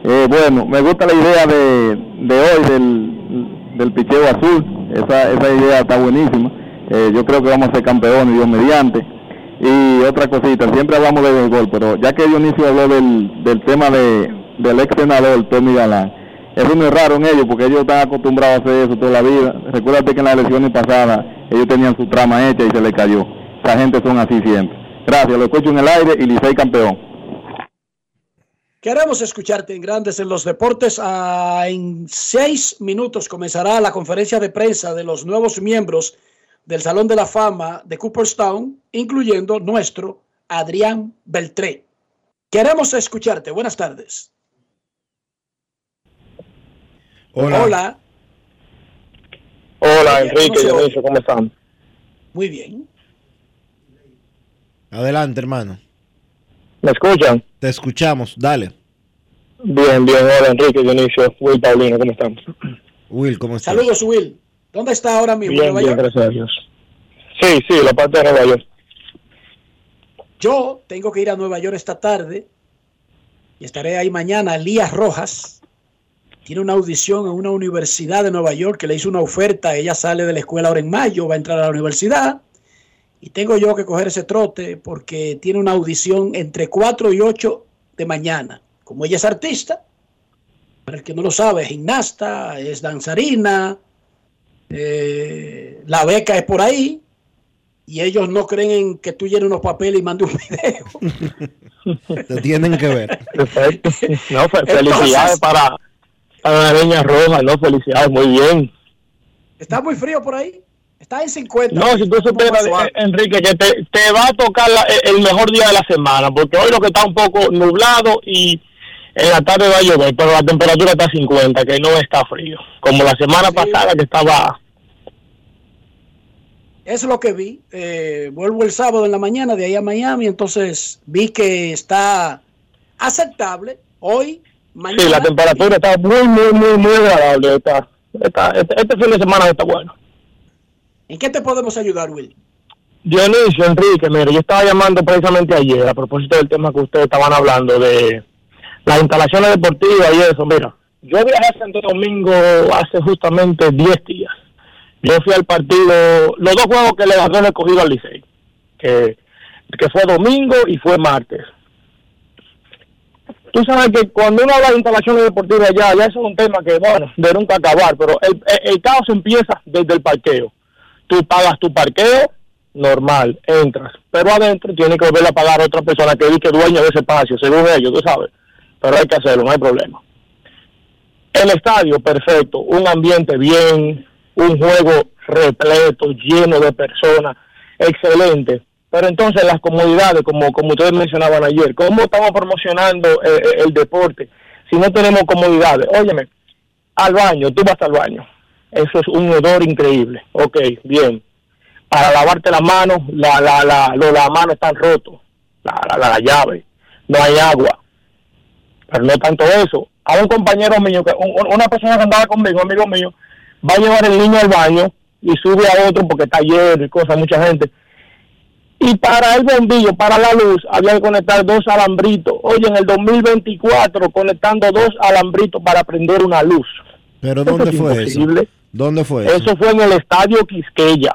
S24: Eh, bueno, me gusta la idea de, de hoy del, del picheo azul. Esa, esa idea está buenísima. Eh, yo creo que vamos a ser campeones, Dios mediante. Y otra cosita, siempre hablamos de béisbol, pero ya que Dionisio habló del, del tema de, del ex senador Tommy Galán, eso no es raro en ellos porque ellos están acostumbrados a hacer eso toda la vida. Recuérdate que en las elecciones pasadas ellos tenían su trama hecha y se les cayó. Esa gente son así siempre. Gracias, lo escucho en el aire y Licey campeón.
S4: Queremos escucharte en Grandes en los Deportes. Ah, en seis minutos comenzará la conferencia de prensa de los nuevos miembros del Salón de la Fama de Cooperstown, incluyendo nuestro Adrián Beltré. Queremos escucharte. Buenas tardes.
S24: Hola.
S4: Hola.
S24: Hola, Enrique, ¿cómo están?
S4: Muy bien.
S1: Adelante, hermano.
S24: ¿Me escuchan?
S1: Te escuchamos, dale.
S24: Bien, bien, hola Enrique, Dionisio, Will Paulino, ¿cómo están?
S1: Will, ¿cómo estás?
S4: Saludos, Will. ¿Dónde está ahora mismo?
S24: Bien, bien, gracias a Dios. Sí, sí, la parte de Nueva York.
S4: Yo tengo que ir a Nueva York esta tarde y estaré ahí mañana. Lías Rojas tiene una audición en una universidad de Nueva York que le hizo una oferta. Ella sale de la escuela ahora en mayo, va a entrar a la universidad. Y tengo yo que coger ese trote porque tiene una audición entre 4 y 8 de mañana. Como ella es artista, para el que no lo sabe, es gimnasta, es danzarina, eh, la beca es por ahí y ellos no creen en que tú llenes unos papeles y mandes un
S1: video. Te tienen que ver.
S24: Perfecto. No, felicidades para, para la niña Roja, no, felicidades, muy bien.
S4: ¿Está muy frío por ahí? Está en 50.
S24: No, si tú supieras, eh, Enrique, que te, te, va a tocar el mejor día de la semana, porque hoy lo que está un poco nublado y en la tarde va a llover, pero la temperatura está a 50, que no está frío. Como la semana pasada que estaba...
S4: Eso es lo que vi. Eh, vuelvo el sábado en la mañana de ahí a Miami, entonces vi que está aceptable. Hoy, mañana...
S24: Sí, la temperatura está muy, muy, muy, muy agradable. Está, este, este, fin de semana está bueno.
S4: ¿En qué te podemos ayudar, Will?
S24: Dionisio, Enrique, mire, yo estaba llamando precisamente ayer a propósito del tema que ustedes estaban hablando de las instalaciones deportivas y eso, mira, yo viajé a Santo Domingo hace justamente 10 días. Yo fui al partido, los dos juegos que le ganó el escogido al Licey, que, que fue domingo y fue martes. Tú sabes que cuando uno habla de instalaciones deportivas ya, ya eso es un tema que, bueno, de nunca acabar, pero el, el caos empieza desde el parqueo. Tú pagas tu parqueo, normal, entras, pero adentro tiene que volver a pagar a otra persona que dice dueño de ese espacio, según ellos, tú sabes
S25: pero hay que hacerlo, no hay problema. El estadio, perfecto, un ambiente bien, un juego repleto, lleno de personas, excelente. Pero entonces las comodidades, como, como ustedes mencionaban ayer, ¿cómo estamos promocionando eh, eh, el deporte si no tenemos comodidades? Óyeme, al baño, tú vas al baño, eso es un odor increíble. Ok, bien. Para lavarte las manos, la, la, la, lo- las manos están rotos, la, la, la llave, no hay agua. Pero no tanto eso. A un compañero mío, que un- un- una persona que andaba conmigo, amigo mío, va a llevar el niño al baño y sube a otro porque está lleno y cosas, mucha gente. Y para el bombillo, para la luz, había que conectar dos alambritos. Oye, en el 2024, conectando dos alambritos para prender una luz.
S1: ¿Pero dónde
S25: es
S1: fue
S25: imposible.
S1: eso? ¿Dónde fue eso?
S25: Eso fue en el estadio Quisqueya.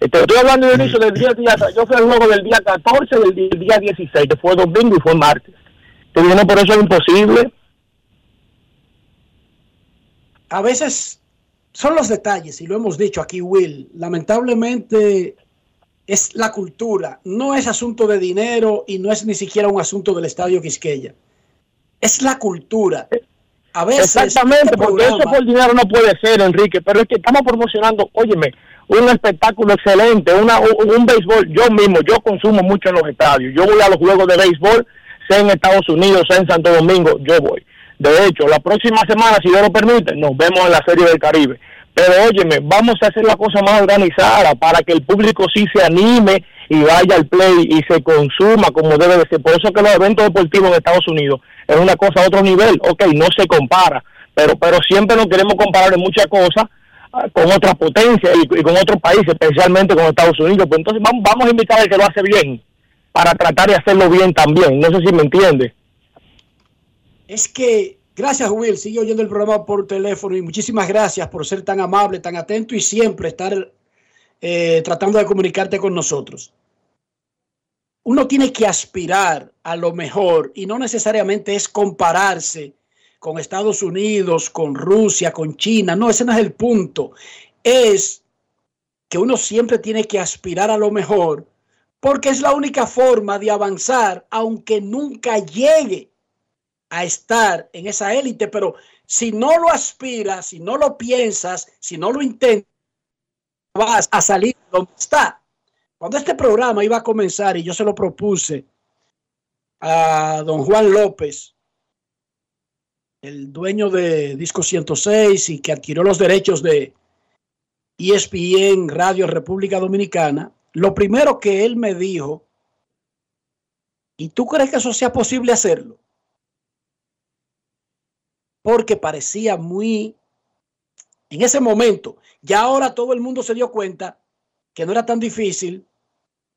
S25: Este, estoy hablando del inicio del día, día- yo fui al juego del día 14, del día, del día 16, que fue domingo y fue martes. Te digo, no, por eso es imposible.
S4: a veces son los detalles, y lo hemos dicho aquí, Will. Lamentablemente es la cultura, no es asunto de dinero y no es ni siquiera un asunto del estadio Quisqueya. Es la cultura. A veces.
S25: Exactamente,
S4: este
S25: porque
S4: programa-
S25: eso por dinero no puede ser, Enrique, pero es que estamos promocionando, óyeme, un espectáculo excelente, una, un, un béisbol, yo mismo, yo consumo mucho en los estadios, yo voy a los juegos de béisbol, sea en Estados Unidos, sea en Santo Domingo, yo voy. De hecho, la próxima semana, si Dios lo permite, nos vemos en la Serie del Caribe. Pero óyeme, vamos a hacer la cosa más organizada para que el público sí se anime y vaya al play y se consuma como debe de ser. Por eso que los eventos deportivos en Estados Unidos es una cosa a otro nivel. Ok, no se compara, pero pero siempre nos queremos comparar en muchas cosas ah, con otras potencias y, con otros países, especialmente con Estados Unidos. Pues entonces vamos, vamos a invitar al que lo hace bien para tratar de hacerlo bien también. No sé si me entiende.
S4: Es que, gracias Will, sigue oyendo el programa por teléfono y muchísimas gracias por ser tan amable, tan atento y siempre estar eh, tratando de comunicarte con nosotros. Uno tiene que aspirar a lo mejor y no necesariamente es compararse con Estados Unidos, con Rusia, con China. No, ese no es el punto. Es que uno siempre tiene que aspirar a lo mejor porque es la única forma de avanzar, aunque nunca llegue a estar en esa élite, pero si no lo aspiras, si no lo piensas, si no lo intentas, vas a salir donde está. Cuando este programa iba a comenzar y yo se lo propuse a don Juan López, el dueño de Disco 106 y que adquirió los derechos de ESPN Radio República Dominicana, lo primero que él me dijo, ¿y tú crees que eso sea posible hacerlo? Porque parecía muy, en ese momento, ya ahora todo el mundo se dio cuenta que no era tan difícil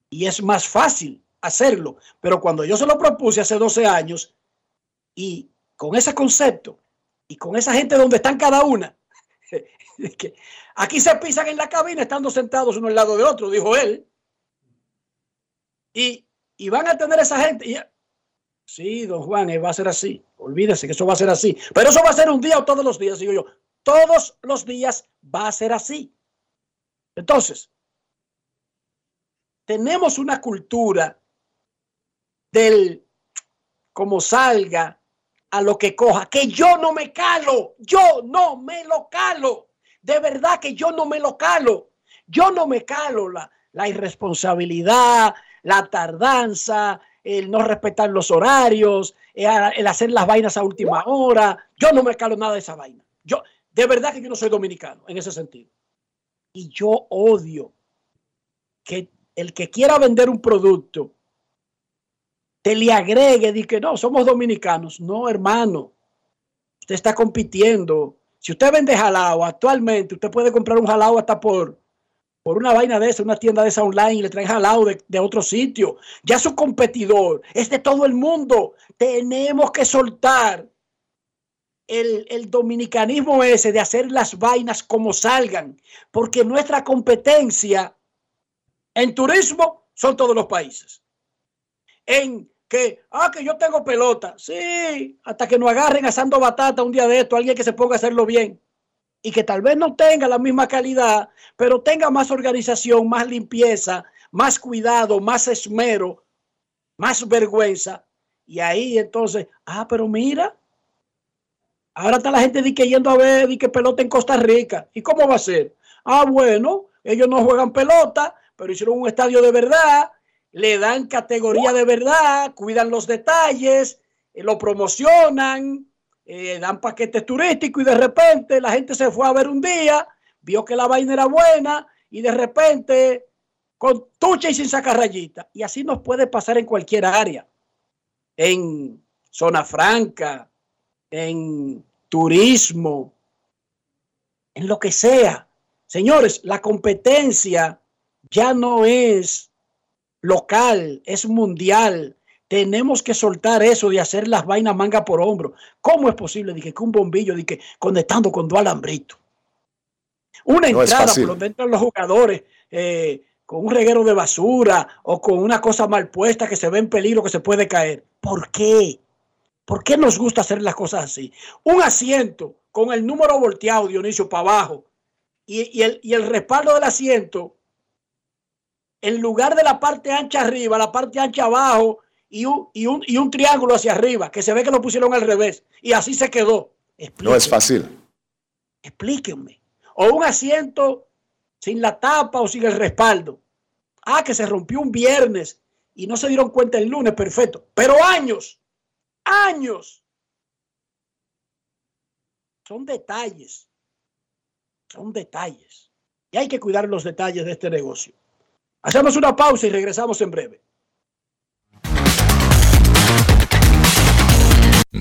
S4: y es más fácil hacerlo. Pero cuando yo se lo propuse hace 12 años y con ese concepto y con esa gente donde están cada una, que aquí se pisan en la cabina estando sentados uno al lado de otro, dijo él. Y, y van a tener esa gente. Y, Sí, don Juan, eh, va a ser así. Olvídese que eso va a ser así. Pero eso va a ser un día o todos los días, digo yo. Todos los días va a ser así. Entonces, tenemos una cultura del como salga a lo que coja, que yo no me calo, yo no me lo calo. De verdad que yo no me lo calo. Yo no me calo la, la irresponsabilidad, la tardanza, el no respetar los horarios, eh, el hacer las vainas a última hora. Yo no me calo nada de esa vaina. Yo, de verdad que yo no soy dominicano en ese sentido. Y yo odio que el que quiera vender un producto te le agregue y que no, somos dominicanos. No, hermano. Usted está compitiendo. Si usted vende jalao actualmente, usted puede comprar un jalao hasta por por una vaina de esa, una tienda de esa online y le traen jalao de, de otro sitio. Ya su competidor es de todo el mundo. Tenemos que soltar el, el dominicanismo ese de hacer las vainas como salgan, porque nuestra competencia en turismo son todos los países. En que, ah, que yo tengo pelota. Sí, hasta que nos agarren asando batata un día de esto, alguien que se ponga a hacerlo bien y que tal vez no tenga la misma calidad, pero tenga más organización, más limpieza, más cuidado, más esmero, más vergüenza. Y ahí entonces, ah, pero mira, ahora está la gente di que yendo a ver di que pelota en Costa Rica. ¿Y cómo va a ser? Ah, bueno, ellos no juegan pelota, pero hicieron un estadio de verdad, le dan categoría de verdad, cuidan los detalles, eh, lo promocionan, eh, dan paquetes turísticos y de repente la gente se fue a ver un día, vio que la vaina era buena y de repente con tucha y sin sacar rayita. Y así nos puede pasar en cualquier área, en zona franca, en turismo, en lo que sea. Señores, la competencia ya no es local, es mundial. Tenemos que soltar eso de hacer las vainas manga por hombro. ¿Cómo es posible de que un bombillo que conectando con dos alambritos? Una entrada por donde entran los jugadores eh, con un reguero de basura o con una cosa mal puesta que se ve en peligro que se puede caer. ¿Por qué? ¿Por qué nos gusta hacer las cosas así? Un asiento con el número volteado, Dionisio, para abajo y, el, y el respaldo del asiento en lugar de la parte ancha arriba, la parte ancha abajo y un, y un, y un triángulo hacia arriba, que se ve que lo pusieron al revés. Y así se quedó.
S26: No es fácil.
S4: Explíquenme. O un asiento sin la tapa o sin el respaldo. Ah, que se rompió un viernes y no se dieron cuenta el lunes, perfecto. Pero años, años. Son detalles. Son detalles. Y hay que cuidar los detalles de este negocio. Hacemos una pausa y regresamos en breve.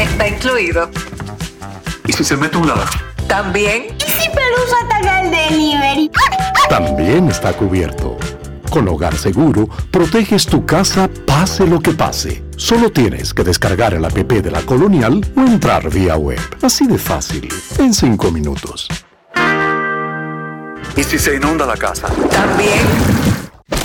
S27: Está incluido.
S28: ¿Y si se mete un ladrón?
S27: También.
S29: ¿Y si Pelusa ataca el delivery?
S21: También está cubierto. Con Hogar Seguro, proteges tu casa pase lo que pase. Solo tienes que descargar el app de la Colonial o entrar vía web. Así de fácil, en 5 minutos.
S28: ¿Y si se inunda la casa?
S27: También.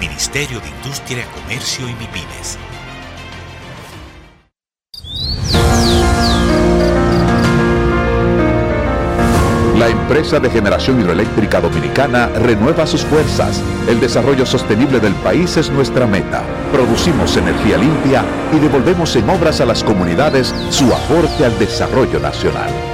S30: Ministerio de Industria, Comercio y MIPINES.
S31: La empresa de generación hidroeléctrica dominicana renueva sus fuerzas. El desarrollo sostenible del país es nuestra meta. Producimos energía limpia y devolvemos en obras a las comunidades su aporte al desarrollo nacional.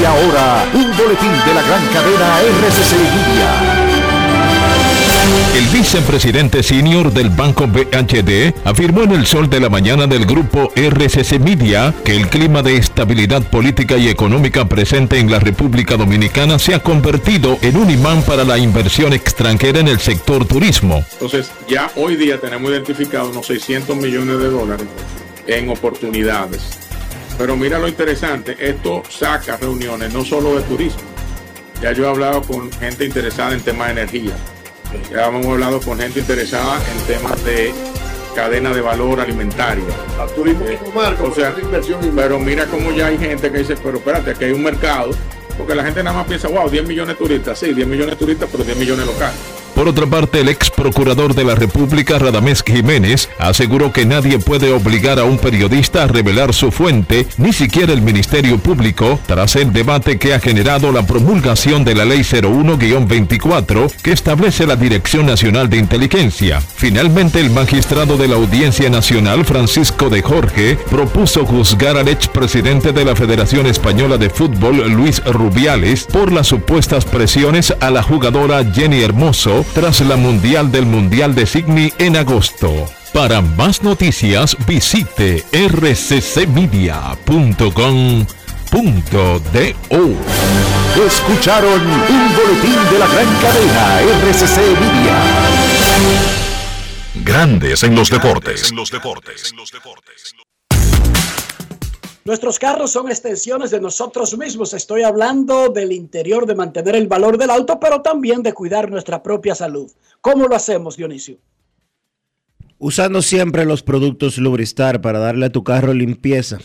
S32: Y ahora, un boletín de la gran cadena RCC Media.
S3: El vicepresidente senior del Banco BHD afirmó en el sol de la mañana del grupo RCC Media que el clima de estabilidad política y económica presente en la República Dominicana se ha convertido en un imán para la inversión extranjera en el sector turismo.
S33: Entonces, ya hoy día tenemos identificado unos 600 millones de dólares en oportunidades. Pero mira lo interesante, esto saca reuniones no solo de turismo. Ya yo he hablado con gente interesada en temas de energía. Ya hemos hablado con gente interesada en temas de cadena de valor alimentaria. Eh, o sea, pero mira cómo ya hay gente que dice, pero espérate, aquí hay un mercado, porque la gente nada más piensa, wow, 10 millones de turistas, sí, 10 millones de turistas, pero 10 millones locales.
S3: Por otra parte, el ex procurador de la República, Radamés Jiménez, aseguró que nadie puede obligar a un periodista a revelar su fuente, ni siquiera el Ministerio Público, tras el debate que ha generado la promulgación de la Ley 01-24, que establece la Dirección Nacional de Inteligencia. Finalmente, el magistrado de la Audiencia Nacional, Francisco de Jorge, propuso juzgar al expresidente de la Federación Española de Fútbol, Luis Rubiales, por las supuestas presiones a la jugadora Jenny Hermoso tras la Mundial del Mundial de Sydney en agosto. Para más noticias visite rccmedia.com.do.
S32: Escucharon un boletín de la gran cadena RCC Media.
S34: Grandes en los deportes.
S4: Nuestros carros son extensiones de nosotros mismos. Estoy hablando del interior, de mantener el valor del auto, pero también de cuidar nuestra propia salud. ¿Cómo lo hacemos, Dionisio?
S1: Usando siempre los productos Lubristar para darle a tu carro limpieza,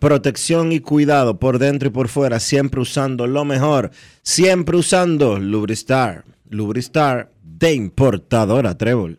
S1: protección y cuidado por dentro y por fuera, siempre usando lo mejor, siempre usando Lubristar. Lubristar de importadora Trébol.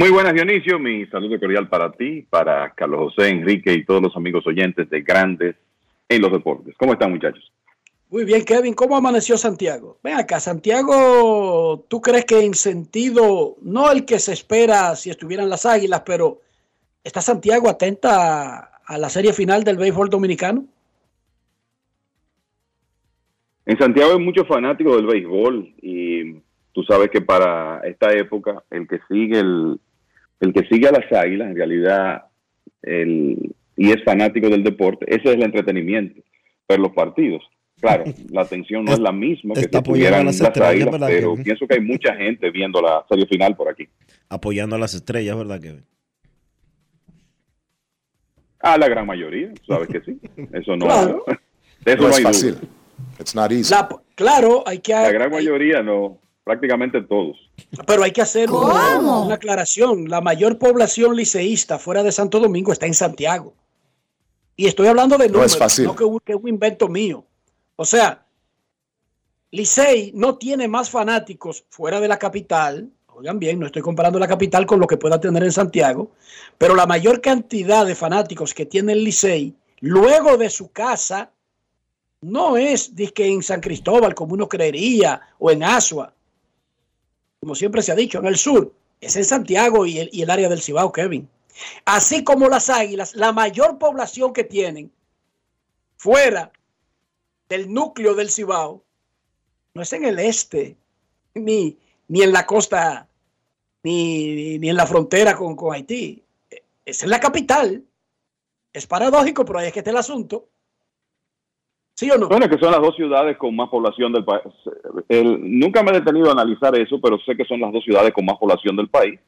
S35: Muy buenas, Dionisio. Mi saludo cordial para ti, para Carlos José, Enrique y todos los amigos oyentes de Grandes en los Deportes. ¿Cómo están, muchachos?
S4: Muy bien, Kevin. ¿Cómo amaneció Santiago? Ven acá, Santiago, ¿tú crees que en sentido, no el que se espera si estuvieran las águilas, pero ¿está Santiago atenta a la serie final del béisbol dominicano?
S35: En Santiago hay muchos fanáticos del béisbol y tú sabes que para esta época el que sigue el, el que sigue a las águilas en realidad el, y es fanático del deporte, ese es el entretenimiento, ver los partidos. Claro, la atención no es la misma que si tuvieran las, las águilas, pero Kevin? pienso que hay mucha gente viendo la serie final por aquí.
S1: Apoyando a las estrellas, ¿verdad, Kevin?
S35: Ah, la gran mayoría, sabes que sí. Eso no,
S4: Claro.
S35: eso
S36: No
S35: no
S36: es
S35: hay
S36: fácil.
S35: duda.
S36: It's not easy.
S4: La- claro, hay que,
S35: La gran mayoría no, prácticamente todos.
S4: pero hay que hacer una, una aclaración. La mayor población liceísta fuera de Santo Domingo está en Santiago. Y estoy hablando de
S36: No
S4: números,
S36: es fácil.
S4: no que, un- que un invento mío. O sea, Licey no tiene más fanáticos fuera de la capital. Oigan bien, no estoy comparando la capital con lo que pueda tener en Santiago, pero la mayor cantidad de fanáticos que tiene el Licey luego de su casa no es disque en San Cristóbal, como uno creería, o en Asua, como siempre se ha dicho, en el sur, es en Santiago y el, área del Cibao, Kevin. Así como las águilas, la mayor población que tienen fuera del núcleo del Cibao no es en el este, ni, ni en la costa, ni, ni en la frontera con, con Haití. Es en la capital. Es paradójico, pero ahí es que está el asunto. ¿Sí o no?
S35: Bueno, que son las dos ciudades con más población del país. Nunca me he detenido a analizar eso, pero sé que son las dos ciudades con más población del país.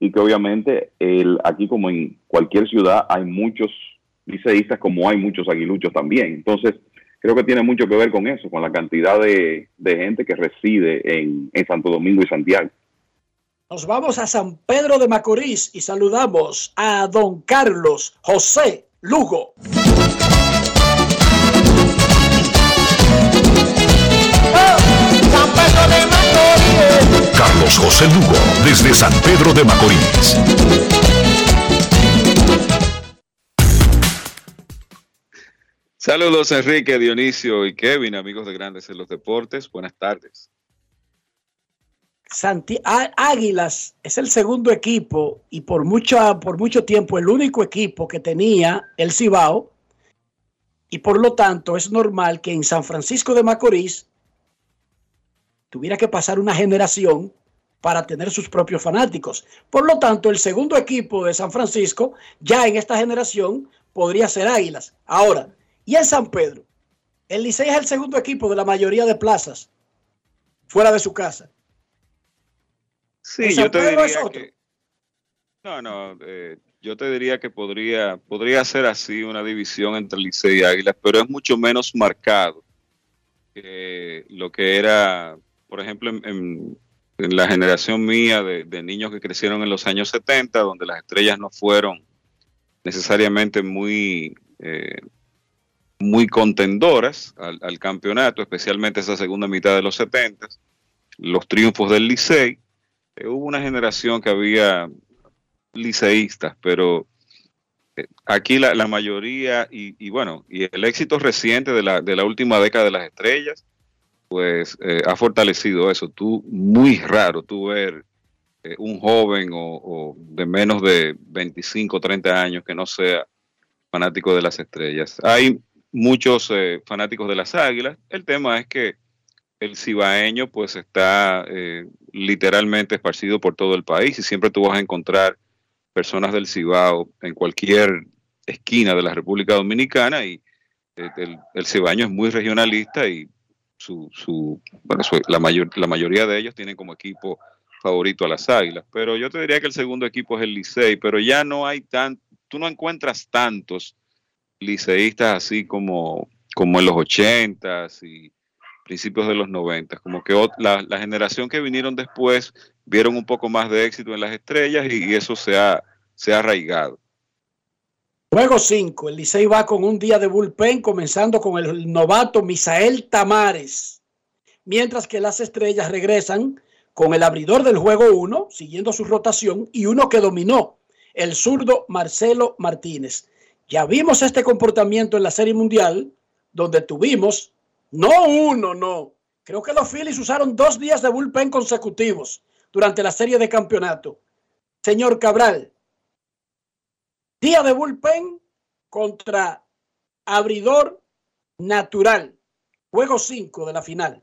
S35: Y que obviamente el, aquí como en cualquier ciudad hay muchos liceístas como hay muchos aguiluchos también. Entonces, creo que tiene mucho que ver con eso, con la cantidad de, de gente que reside en, en Santo Domingo y Santiago.
S4: Nos vamos a San Pedro de Macorís y saludamos a don Carlos José Lugo.
S3: Carlos José Lugo, desde San Pedro de Macorís.
S37: Saludos Enrique, Dionisio y Kevin, amigos de Grandes en los Deportes. Buenas tardes.
S4: Águilas es el segundo equipo y por, mucha, por mucho tiempo el único equipo que tenía el Cibao y por lo tanto es normal que en San Francisco de Macorís tuviera que pasar una generación para tener sus propios fanáticos. Por lo tanto, el segundo equipo de San Francisco ya en esta generación podría ser Águilas. Ahora, y en San Pedro, el Licey es el segundo equipo de la mayoría de plazas fuera de su casa.
S37: Sí,
S4: ¿En
S37: yo te
S4: Pedro es otro?
S37: que. No, no, eh, yo te diría que podría, podría ser así una división entre Licey y Águilas, pero es mucho menos marcado que lo que era, por ejemplo, en, la generación mía de, niños que crecieron en los años 70, donde las estrellas no fueron necesariamente muy, eh, muy contendoras al, al campeonato, especialmente esa segunda mitad de los 70, los triunfos del Licey. Eh, hubo una generación que había liceístas, pero eh, aquí la, mayoría, y, bueno, y el éxito reciente de la, de la última década de las estrellas, pues eh, ha fortalecido eso. Tú, muy raro tú ver eh, un joven o, de menos de 25, 30 años que no sea fanático de las estrellas. Hay muchos fanáticos de las águilas. El tema es que el cibaeño pues está literalmente esparcido por todo el país y siempre tú vas a encontrar personas del Cibao en cualquier esquina de la República Dominicana y eh, el, el cibaeño es muy regionalista y su, su, bueno, la, mayor, la mayoría de ellos tienen como equipo favorito a las Águilas, pero yo te diría que el segundo equipo es el Licey, pero ya no hay tan, tú no encuentras tantos liceístas así como, como en los ochentas y principios de los noventas, como que la, la generación que vinieron después vieron un poco más de éxito en las estrellas y, eso se ha, se ha arraigado.
S4: Juego 5. El Licey va con un día de bullpen, comenzando con el novato Misael Tamares. Mientras que las estrellas regresan con el abridor del juego 1, siguiendo su rotación, y uno que dominó, el zurdo Marcelo Martínez. Ya vimos este comportamiento en la Serie Mundial, donde tuvimos, no uno, no. Creo que los Phillies usaron dos días de bullpen consecutivos durante la serie de campeonato. Señor Cabral, Día de bullpen contra abridor natural. Juego 5 de la final.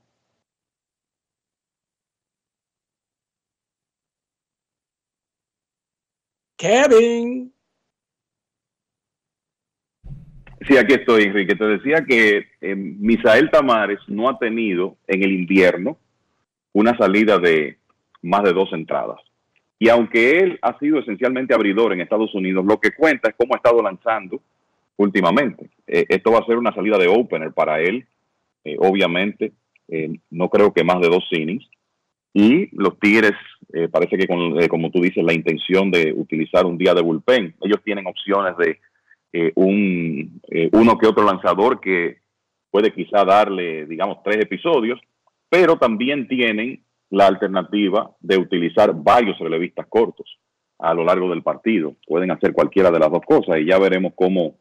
S4: Kevin.
S35: Sí, aquí estoy, Enrique. Te decía que eh, Misael Tamares no ha tenido en el invierno una salida de más de dos entradas. Y aunque él ha sido esencialmente abridor en Estados Unidos, lo que cuenta es cómo ha estado lanzando últimamente. Eh, esto va a ser una salida de opener para él, eh, obviamente. eh, no creo que más de dos innings. Y los Tigres, parece que como tú dices, la intención de utilizar un día de bullpen. Ellos tienen opciones de un, uno que otro lanzador que puede quizá darle, digamos, tres episodios, pero también tienen la alternativa de utilizar varios relevistas cortos a lo largo del partido. Pueden hacer cualquiera de las dos cosas y ya veremos cómo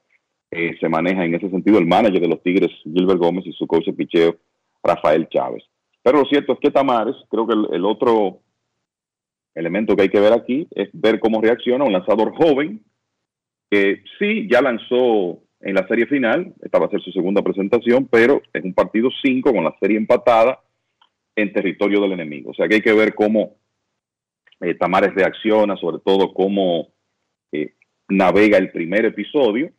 S35: eh, se maneja en ese sentido el manager de los Tigres, Gilbert Gómez, y su coach de picheo, Rafael Chávez. Pero lo cierto es que Tamares, creo que el, otro elemento que hay que ver aquí es ver cómo reacciona un lanzador joven que sí ya lanzó en la serie final, esta va a ser su segunda presentación, pero es un partido 5 con la serie empatada en territorio del enemigo. O sea que hay que ver cómo eh, Tamares reacciona, sobre todo cómo eh, navega el primer episodio,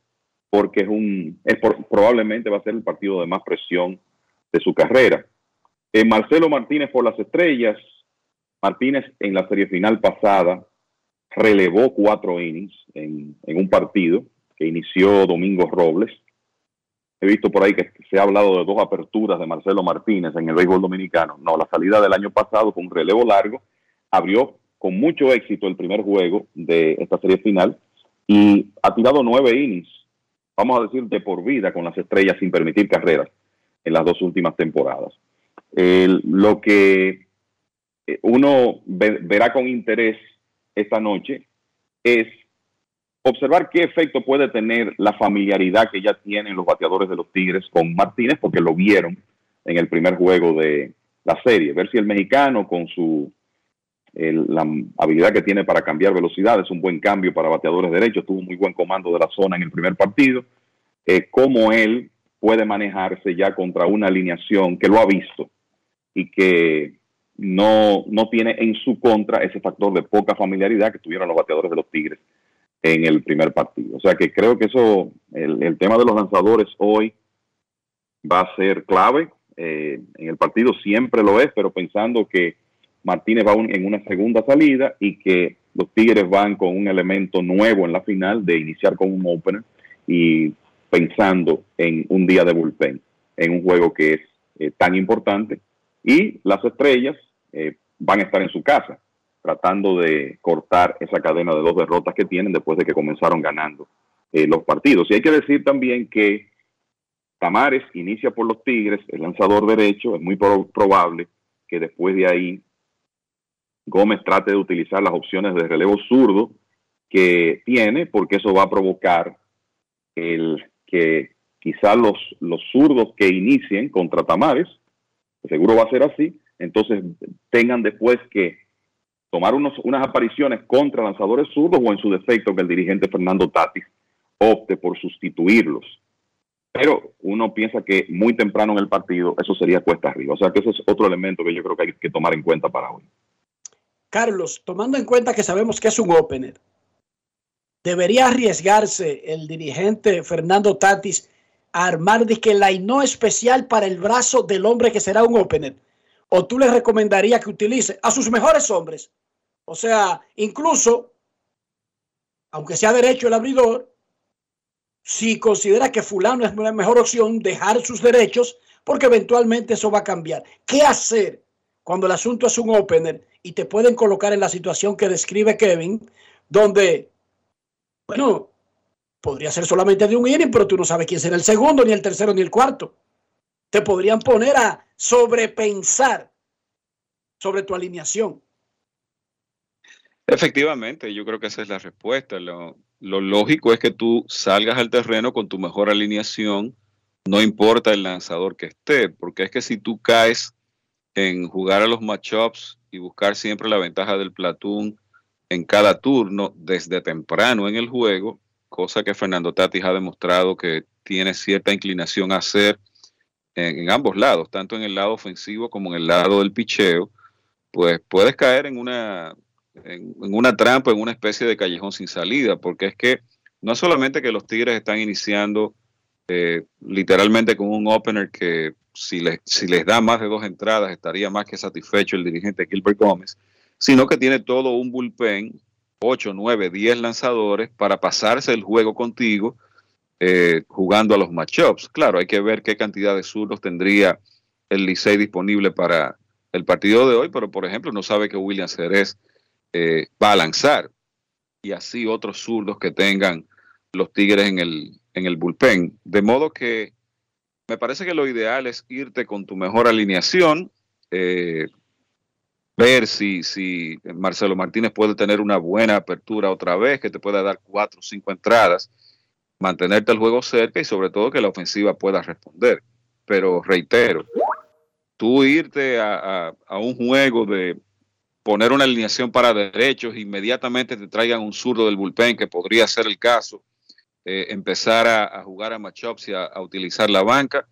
S35: porque es un, es por- probablemente va a ser el partido de más presión de su carrera. Eh, Marcelo Martínez por las estrellas, Martínez en la serie final pasada relevó cuatro innings en, en un partido que inició Domingo Robles. He visto por ahí que se ha hablado de dos aperturas de Marcelo Martínez en el béisbol dominicano. No, la salida del año pasado con un relevo largo abrió con mucho éxito el primer juego de esta serie final y ha tirado nueve innings, vamos a decir, de por vida con las estrellas sin permitir carreras en las dos últimas temporadas. Lo que eh, uno ve- verá con interés esta noche es observar qué efecto puede tener la familiaridad que ya tienen los bateadores de los Tigres con Martínez, porque lo vieron en el primer juego de la serie. Ver si el mexicano con su el- la habilidad que tiene para cambiar velocidad es un buen cambio para bateadores derechos, tuvo muy buen comando de la zona en el primer partido, eh, cómo él puede manejarse ya contra una alineación que lo ha visto y que no, no tiene en su contra ese factor de poca familiaridad que tuvieron los bateadores de los Tigres en el primer partido. O sea que creo que eso, el, tema de los lanzadores hoy va a ser clave. Eh, en el partido siempre lo es, pero pensando que Martínez va un- en una segunda salida y que los Tigres van con un elemento nuevo en la final de iniciar con un opener y pensando en un día de bullpen, en un juego que es eh, tan importante. Y las estrellas eh, van a estar en su casa, tratando de cortar esa cadena de dos derrotas que tienen después de que comenzaron ganando eh, los partidos. Y hay que decir también que Tamares inicia por los Tigres, el lanzador derecho, es muy pro- probable que después de ahí Gómez trate de utilizar las opciones de relevo zurdo que tiene, porque eso va a provocar el que quizás los, los zurdos que inicien contra Tamares, seguro va a ser así, entonces tengan después que tomar unos, unas apariciones contra lanzadores zurdos o en su defecto que el dirigente Fernando Tatis opte por sustituirlos. Pero uno piensa que muy temprano en el partido eso sería cuesta arriba. O sea que ese es otro elemento que yo creo que hay que tomar en cuenta para hoy.
S4: Carlos, tomando en cuenta que sabemos que es un opener, ¿debería arriesgarse el dirigente Fernando Tatis a armar que la no especial para el brazo del hombre que será un opener? ¿O tú le recomendarías que utilice a sus mejores hombres? O sea, incluso, aunque sea derecho el abridor, si considera que fulano es la mejor opción, dejar sus derechos, porque eventualmente eso va a cambiar. ¿Qué hacer cuando el asunto es un opener y te pueden colocar en la situación que describe Kevin, donde, bueno, podría ser solamente de un inning, pero tú no sabes quién será el segundo, ni el tercero, ni el cuarto. Te podrían poner a sobrepensar sobre tu alineación.
S37: Efectivamente, yo creo que esa es la respuesta. Lo, lo lógico es que tú salgas al terreno con tu mejor alineación, no importa el lanzador que esté, porque es que si tú caes en jugar a los matchups y buscar siempre la ventaja del platoon en cada turno desde temprano en el juego, cosa que Fernando Tatis ha demostrado que tiene cierta inclinación a hacer en, en ambos lados, tanto en el lado ofensivo como en el lado del picheo, pues puedes caer en una en, una trampa, en una especie de callejón sin salida, porque es que no solamente que los Tigres están iniciando eh, literalmente con un opener que si les, si les da más de dos entradas estaría más que satisfecho el dirigente Gilbert Gómez, sino que tiene todo un bullpen, 8, 9, 10 lanzadores para pasarse el juego contigo eh, jugando a los matchups. Claro, hay que ver qué cantidad de zurdos tendría el Licey disponible para el partido de hoy, pero por ejemplo no sabe que William Cerez eh, va y así otros zurdos que tengan los Tigres en el, en el bullpen. De modo que me parece que lo ideal es irte con tu mejor alineación, eh, ver si, si Marcelo Martínez puede tener una buena apertura otra vez, que te pueda dar cuatro o cinco entradas, mantenerte el juego cerca y sobre todo que la ofensiva pueda responder. Pero reitero, tú irte a, a un juego de poner una alineación para derechos, inmediatamente te traigan un zurdo del bullpen, que podría ser el caso, eh, empezar a, jugar a matchups y a, utilizar la banca,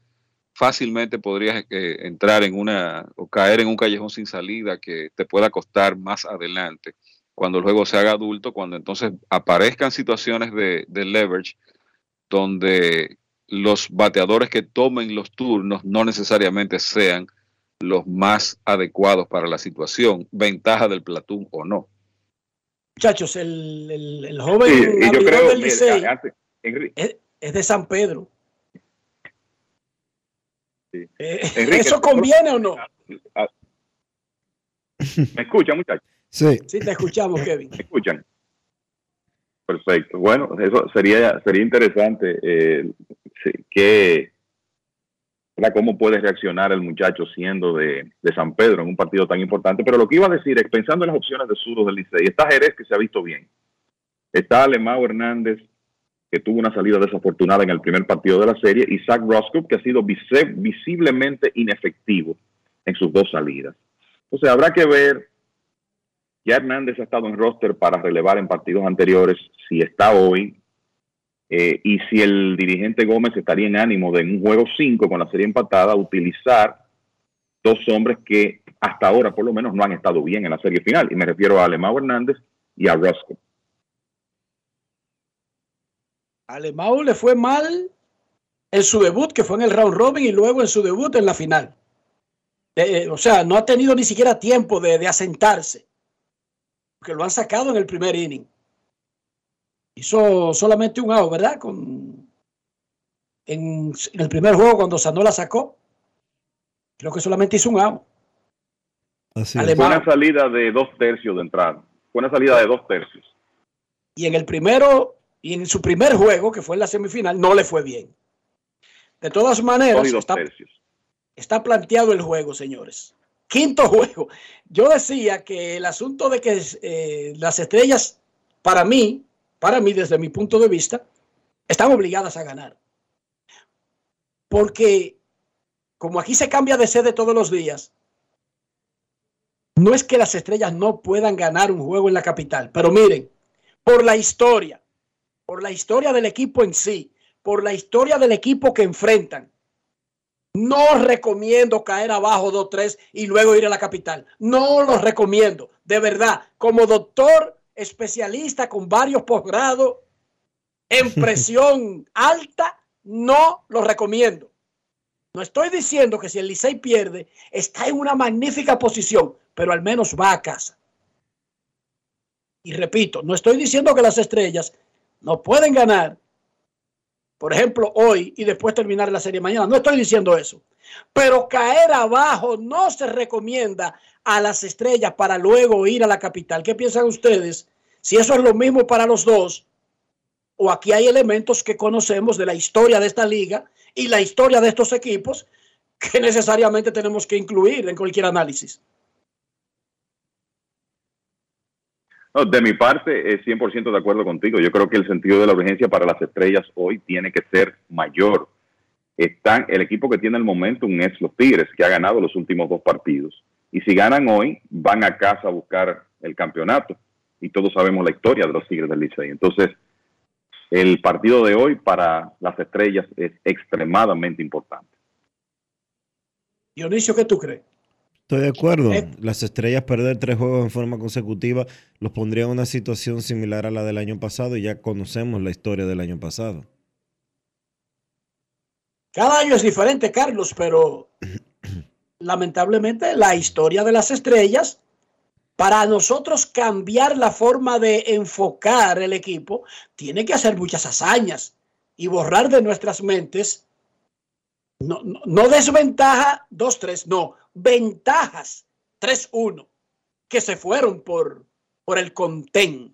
S37: fácilmente podrías eh, entrar en una o caer en un callejón sin salida que te pueda costar más adelante. Cuando el juego se haga adulto, cuando entonces aparezcan situaciones de leverage donde los bateadores que tomen los turnos no necesariamente sean los más adecuados para la situación, ventaja del platón o no.
S4: Muchachos, el, el, el joven sí,
S35: y yo creo,
S4: del Licey es, es, de San Pedro.
S35: Sí.
S4: Eh, Enrique, ¿Eso conviene o no?
S35: ¿Me escuchan, muchachos?
S1: Sí.
S4: Sí, te escuchamos, Kevin.
S35: ¿Me escuchan? Perfecto. Bueno, eso sería, sería interesante eh, que cómo puede reaccionar el muchacho siendo de, San Pedro en un partido tan importante. Pero lo que iba a decir es, pensando en las opciones de suros del Licey, está Jerez que se ha visto bien. Está Alemão Hernández, que tuvo una salida desafortunada en el primer partido de la serie, y Zach Roscoe, que ha sido visiblemente inefectivo en sus dos salidas. Sea, habrá que ver. Ya Hernández ha estado en roster para relevar en partidos anteriores, si está hoy, eh, y si el dirigente Gómez estaría en ánimo de un juego 5 con la serie empatada, utilizar dos hombres que hasta ahora por lo menos no han estado bien en la serie final. Y me refiero a Alemão Hernández y a Roscoe.
S4: Alemão le fue mal en su debut, que fue en el round robin, y luego en su debut en la final. Eh, o sea, no ha tenido ni siquiera tiempo de, de asentarse, porque lo han sacado en el primer inning. Hizo solamente un out, ¿verdad? Con, en, en el primer juego, cuando Sanó la sacó, creo que solamente hizo un out.
S1: Así
S35: Fue una salida de dos tercios de entrada. Fue una salida de dos tercios.
S4: Y en el primero, y en su primer juego, que fue en la semifinal, no le fue bien. De todas maneras, está planteado el juego, señores. Quinto juego. Yo decía que el asunto de que eh, las estrellas, para mí, para mí, desde mi punto de vista, están obligadas a ganar. Porque como aquí se cambia de sede todos los días, no es que las estrellas no puedan ganar un juego en la capital, pero miren, por la historia, por la historia del equipo en sí, por la historia del equipo que enfrentan, no recomiendo caer abajo 2-3 y luego ir a la capital. No lo recomiendo, de verdad. Como doctor especialista con varios posgrados en presión alta, no lo recomiendo. No estoy diciendo que si el Licey pierde, está en una magnífica posición, pero al menos va a casa. Y repito, no estoy diciendo que las estrellas no pueden ganar, por ejemplo, hoy y después terminar la serie mañana. No estoy diciendo eso. Pero caer abajo no se recomienda a las estrellas para luego ir a la capital. ¿Qué piensan ustedes? Si eso es lo mismo para los dos, o aquí hay elementos que conocemos de la historia de esta liga y la historia de estos equipos que necesariamente tenemos que incluir en cualquier análisis.
S35: No, de mi parte, es 100% de acuerdo contigo. Yo creo que el sentido de la urgencia para las estrellas hoy tiene que ser mayor. Están, el equipo que tiene el momentum es los Tigres, que ha ganado los últimos dos partidos. Y si ganan hoy, van a casa a buscar el campeonato. Y todos sabemos la historia de los Tigres del Licey. Entonces, el partido de hoy para las estrellas es extremadamente importante.
S4: Dionisio, ¿qué tú crees?
S1: Estoy de acuerdo.
S4: Eh.
S1: Las estrellas perder tres juegos en forma consecutiva los pondría en una situación similar a la del año pasado y ya conocemos la historia del año pasado.
S4: Cada año es diferente, Carlos, pero lamentablemente la historia de las estrellas, para nosotros cambiar la forma de enfocar el equipo, tiene que hacer muchas hazañas y borrar de nuestras mentes, no, no, desventaja 2-3, no, ventajas 3-1, que se fueron por, por el contén.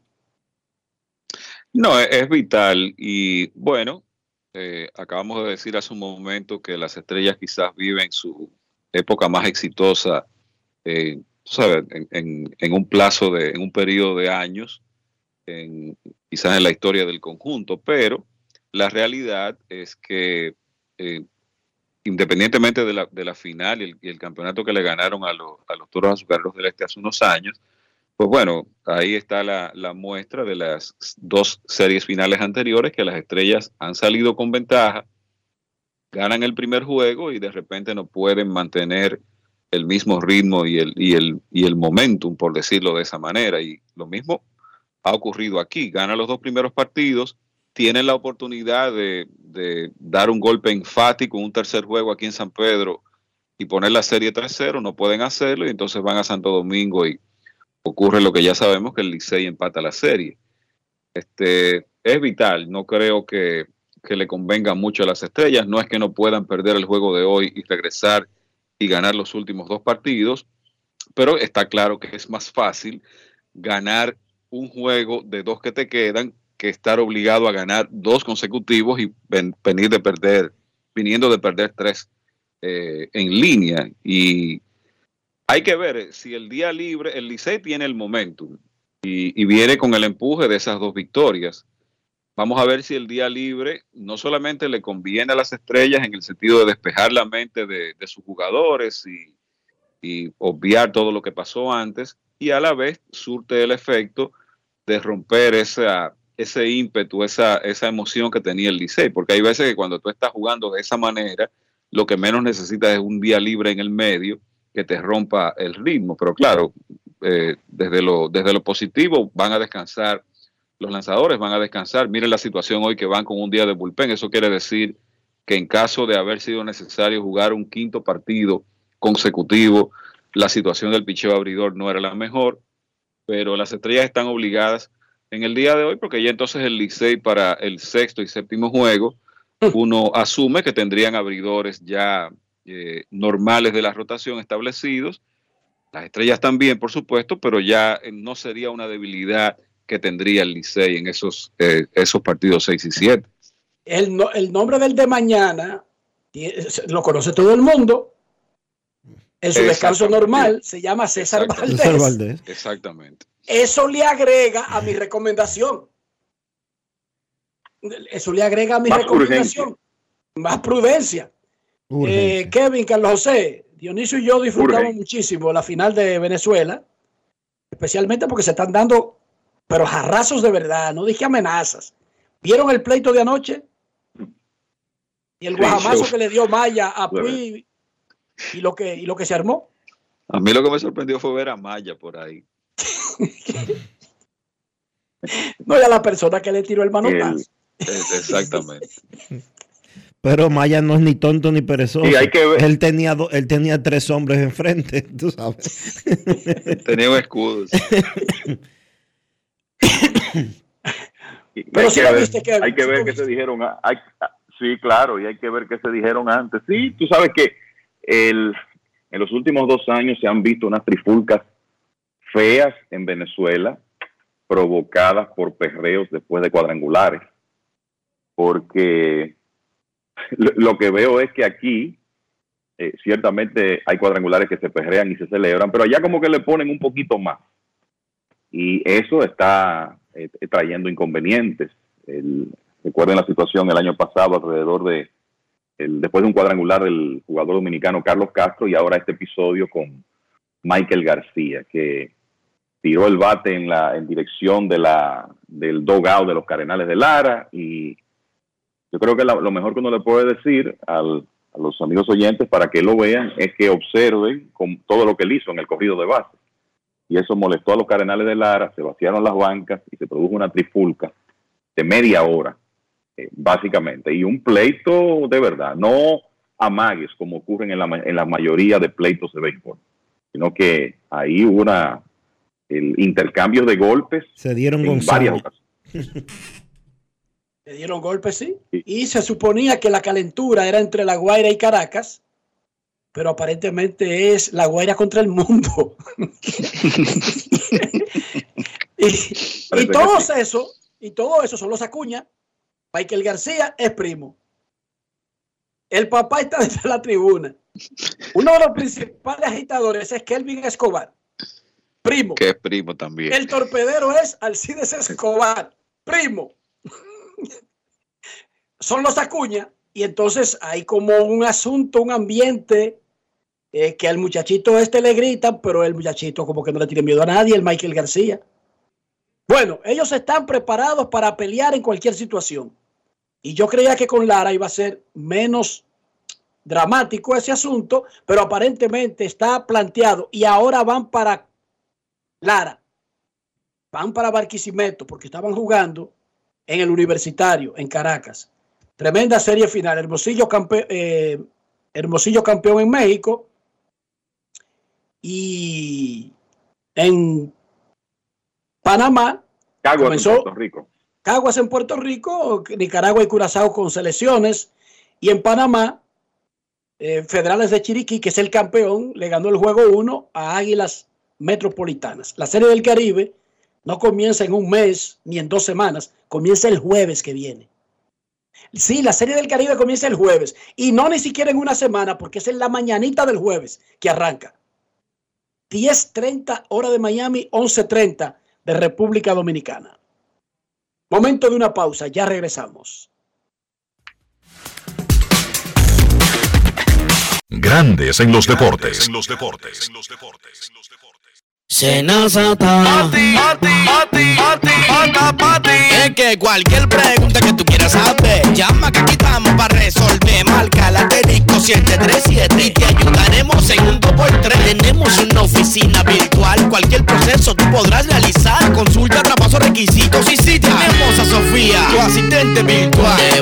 S37: No, es vital y bueno, eh, acabamos de decir hace un momento que las estrellas quizás viven su época más exitosa, eh, sabes, en, en- en un plazo de, en un periodo de años, en- quizás en la historia del conjunto, pero la realidad es que eh, independientemente de la, de la final y el, y el campeonato que le ganaron a, los a los Toros Azucareros del Este hace unos años, pues bueno, ahí está la, muestra de las dos series finales anteriores que las estrellas han salido con ventaja, ganan el primer juego y de repente no pueden mantener el mismo ritmo y el, y el, y el momentum, por decirlo de esa manera. Y lo mismo ha ocurrido aquí. Ganan los dos primeros partidos, tienen la oportunidad de, de dar un golpe enfático en un tercer juego aquí en San Pedro y poner la serie 3-0, no pueden hacerlo y entonces van a Santo Domingo y ocurre lo que ya sabemos que el Licey empata la serie. Este, es vital, no creo que, que le convenga mucho a las estrellas, no es que no puedan perder el juego de hoy y regresar y ganar los últimos dos partidos, pero está claro que es más fácil ganar un juego de dos que te quedan que estar obligado a ganar dos consecutivos y ven- venir de perder, viniendo de perder tres eh, en línea y hay que ver si el día libre, el Licey tiene el momentum y, viene con el empuje de esas dos victorias. Vamos a ver si el día libre no solamente le conviene a las estrellas en el sentido de despejar la mente de, sus jugadores y, y obviar todo lo que pasó antes, y a la vez surte el efecto de romper esa, ese ímpetu, esa, esa emoción que tenía el Licey, porque hay veces que cuando tú estás jugando de esa manera, lo que menos necesitas es un día libre en el medio que te rompa el ritmo, pero claro, eh, desde, lo, desde lo positivo van a descansar los lanzadores van a descansar. Miren la situación hoy que van con un día de bullpen. Eso quiere decir que en caso de haber sido necesario jugar un quinto partido consecutivo, la situación del picheo abridor no era la mejor, pero las estrellas están obligadas en el día de hoy porque ya entonces el Licey para el sexto y séptimo juego, uno asume que tendrían abridores ya eh, normales de la rotación establecidos. Las estrellas también, por supuesto, pero ya eh, no sería una debilidad que tendría el Licey en esos, eh, esos partidos 6 y 7.
S4: El, no- el nombre del de mañana lo conoce todo el mundo. En su descanso normal se llama César Valdés.
S1: César Valdés.
S37: Exactamente.
S4: Eso le agrega a mi recomendación. Eso le agrega a mi
S35: Más
S4: recomendación. Más prudencia. Eh, Kevin, Carlos José, Dionisio y yo disfrutamos
S35: Urgencia.
S4: muchísimo la final de Venezuela, especialmente porque se están dando, pero jarrazos de verdad, no dije amenazas. ¿Vieron el pleito de anoche? Y el guajamazo que le dio Maya a. Puy y lo que, y lo que se armó.
S37: A mí lo que me sorprendió fue ver a Maya por ahí.
S4: No era la persona que le tiró el manotazo.
S37: Exactamente.
S1: Pero Maya no es ni tonto ni perezoso.
S37: Y hay que ver-
S1: Él tenía, do- él tenía tres hombres enfrente, tú sabes.
S37: Tenía un escudo.
S4: Pero
S35: que
S4: la
S35: ver-
S4: viste, Kevin,
S35: Hay que ver qué se dijeron. hay- sí, claro, y hay que ver qué se dijeron antes. Sí, tú sabes que el, en los últimos dos años se han visto unas trifulcas feas en Venezuela, provocadas por perreos después de cuadrangulares. Porque lo, que veo es que aquí, eh, ciertamente hay cuadrangulares que se perrean y se celebran, pero allá como que le ponen un poquito más y eso está eh, trayendo inconvenientes. El- recuerden la situación el año pasado alrededor de, el- después de un cuadrangular del jugador dominicano Carlos Castro y ahora este episodio con Michael García, que tiró el bate en, la, en dirección de la, del dogout de los Cardenales de Lara y yo creo que la- lo mejor que uno le puede decir al- a los amigos oyentes para que lo vean es que observen con todo lo que él hizo en el corrido de base. Y eso molestó a los Cardenales de Lara, se vaciaron las bancas y se produjo una trifulca de media hora, eh, básicamente, y un pleito de verdad, no amagues como ocurren en la, en la mayoría de pleitos de béisbol, sino que ahí hubo una, el intercambio de golpes
S1: Se dieron
S35: en varias ocasiones.
S4: Le dieron golpes, sí. Y se suponía que la calentura era entre La Guaira y Caracas, pero aparentemente es La Guaira contra el mundo. y, y
S35: sí.
S4: eso, y todo eso son los Acuña. Michael García es primo. El papá está desde la tribuna. Uno de los principales agitadores es Kelvin Escobar, primo.
S37: Que es primo también.
S4: El torpedero es Alcides Escobar, primo. Son los Acuña y entonces hay como un asunto, un ambiente eh, que al muchachito este le gritan, pero el muchachito como que no le tiene miedo a nadie, el Michael García. Bueno, ellos están preparados para pelear en cualquier situación. Y yo creía que con Lara iba a ser menos dramático ese asunto, pero aparentemente está planteado y ahora van para Lara, van para Barquisimeto porque estaban jugando en el universitario en Caracas. Tremenda serie final. Hermosillo, campe- eh, Hermosillo campeón en México y en Panamá
S35: Caguas en Puerto Rico.
S4: Caguas en Puerto Rico, Nicaragua y Curazao con selecciones. Y en Panamá, eh, Federales de Chiriquí, que es el campeón, le ganó el juego 1 a Águilas Metropolitanas. La Serie del Caribe no comienza en un mes ni en dos semanas, comienza el jueves que viene. Sí, la Serie del Caribe comienza el jueves y no ni siquiera en una semana porque es en la mañanita del jueves que arranca. 10.30 hora de Miami, 11.30 de República Dominicana. Momento de una pausa, ya regresamos.
S3: Grandes en los deportes.
S38: Senazata. Es que cualquier pregunta que tú quieras saber, llama que aquí estamos para resolver. Marca la asterisco 737 y te ayudaremos en un 2x3. Tenemos una oficina virtual, cualquier proceso tú podrás realizar. Consulta, traspaso, requisitos y si tenemos a Sofía, tu asistente virtual. Te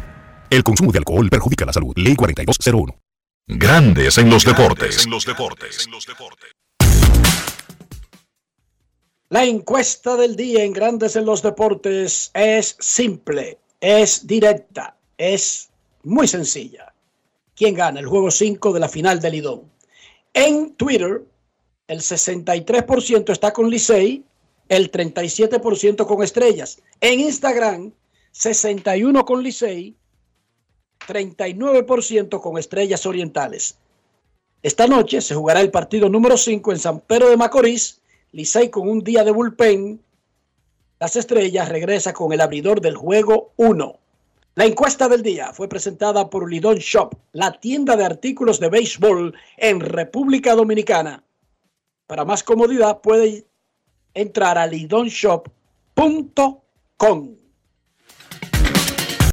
S39: El consumo de alcohol perjudica la salud. Ley 4201.
S3: Grandes en los deportes.
S4: La encuesta del día en Grandes en los Deportes es simple, es directa, es muy sencilla. ¿Quién gana el juego 5 de la final del Lidón? En Twitter, el 63% está con Licey, el 37% con Estrellas. En Instagram, 61 con Licey, 39% con Estrellas Orientales. Esta noche se jugará el partido número 5 en San Pedro de Macorís. Licey con un día de bullpen. Las Estrellas regresa con el abridor del juego 1. La encuesta del día fue presentada por Lidón Shop, la tienda de artículos de béisbol en República Dominicana. Para más comodidad puede entrar a lidonshop.com.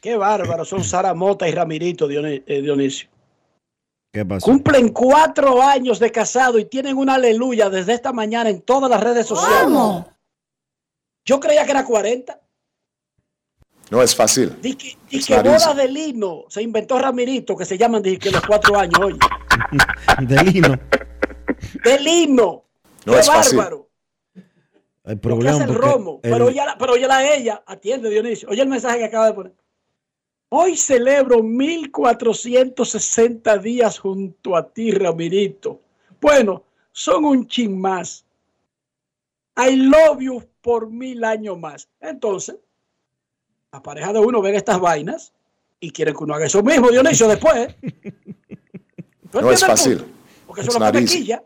S4: Qué bárbaro son Sara Mota y Ramirito eh, Dionisio.
S1: ¿Qué pasó?
S4: Cumplen cuatro años de casado y tienen una aleluya desde esta mañana en todas las redes sociales. Yo creía que era 40.
S16: No es fácil.
S4: Di que, di
S16: Es
S4: que bodas de lino se inventó Ramirito, que se llaman que los cuatro años, oye.
S1: De lino.
S4: De lino.
S1: No
S4: Qué
S1: es fácil.
S4: bárbaro.
S1: Hay
S4: Lo que
S1: problema
S4: hace el romo.
S1: el-
S4: Pero oye, pero oye la ella, atiende Dionisio. Oye el mensaje que acaba de poner. Hoy celebro 1460 días junto a ti, Ramirito. Bueno, son un chin más. I love you por mil años más. Entonces, la pareja de uno ven estas vainas y quieren que uno haga eso mismo, Dionisio, después. ¿Tú
S16: No es fácil.
S4: Porque eso
S16: Es
S4: quilla.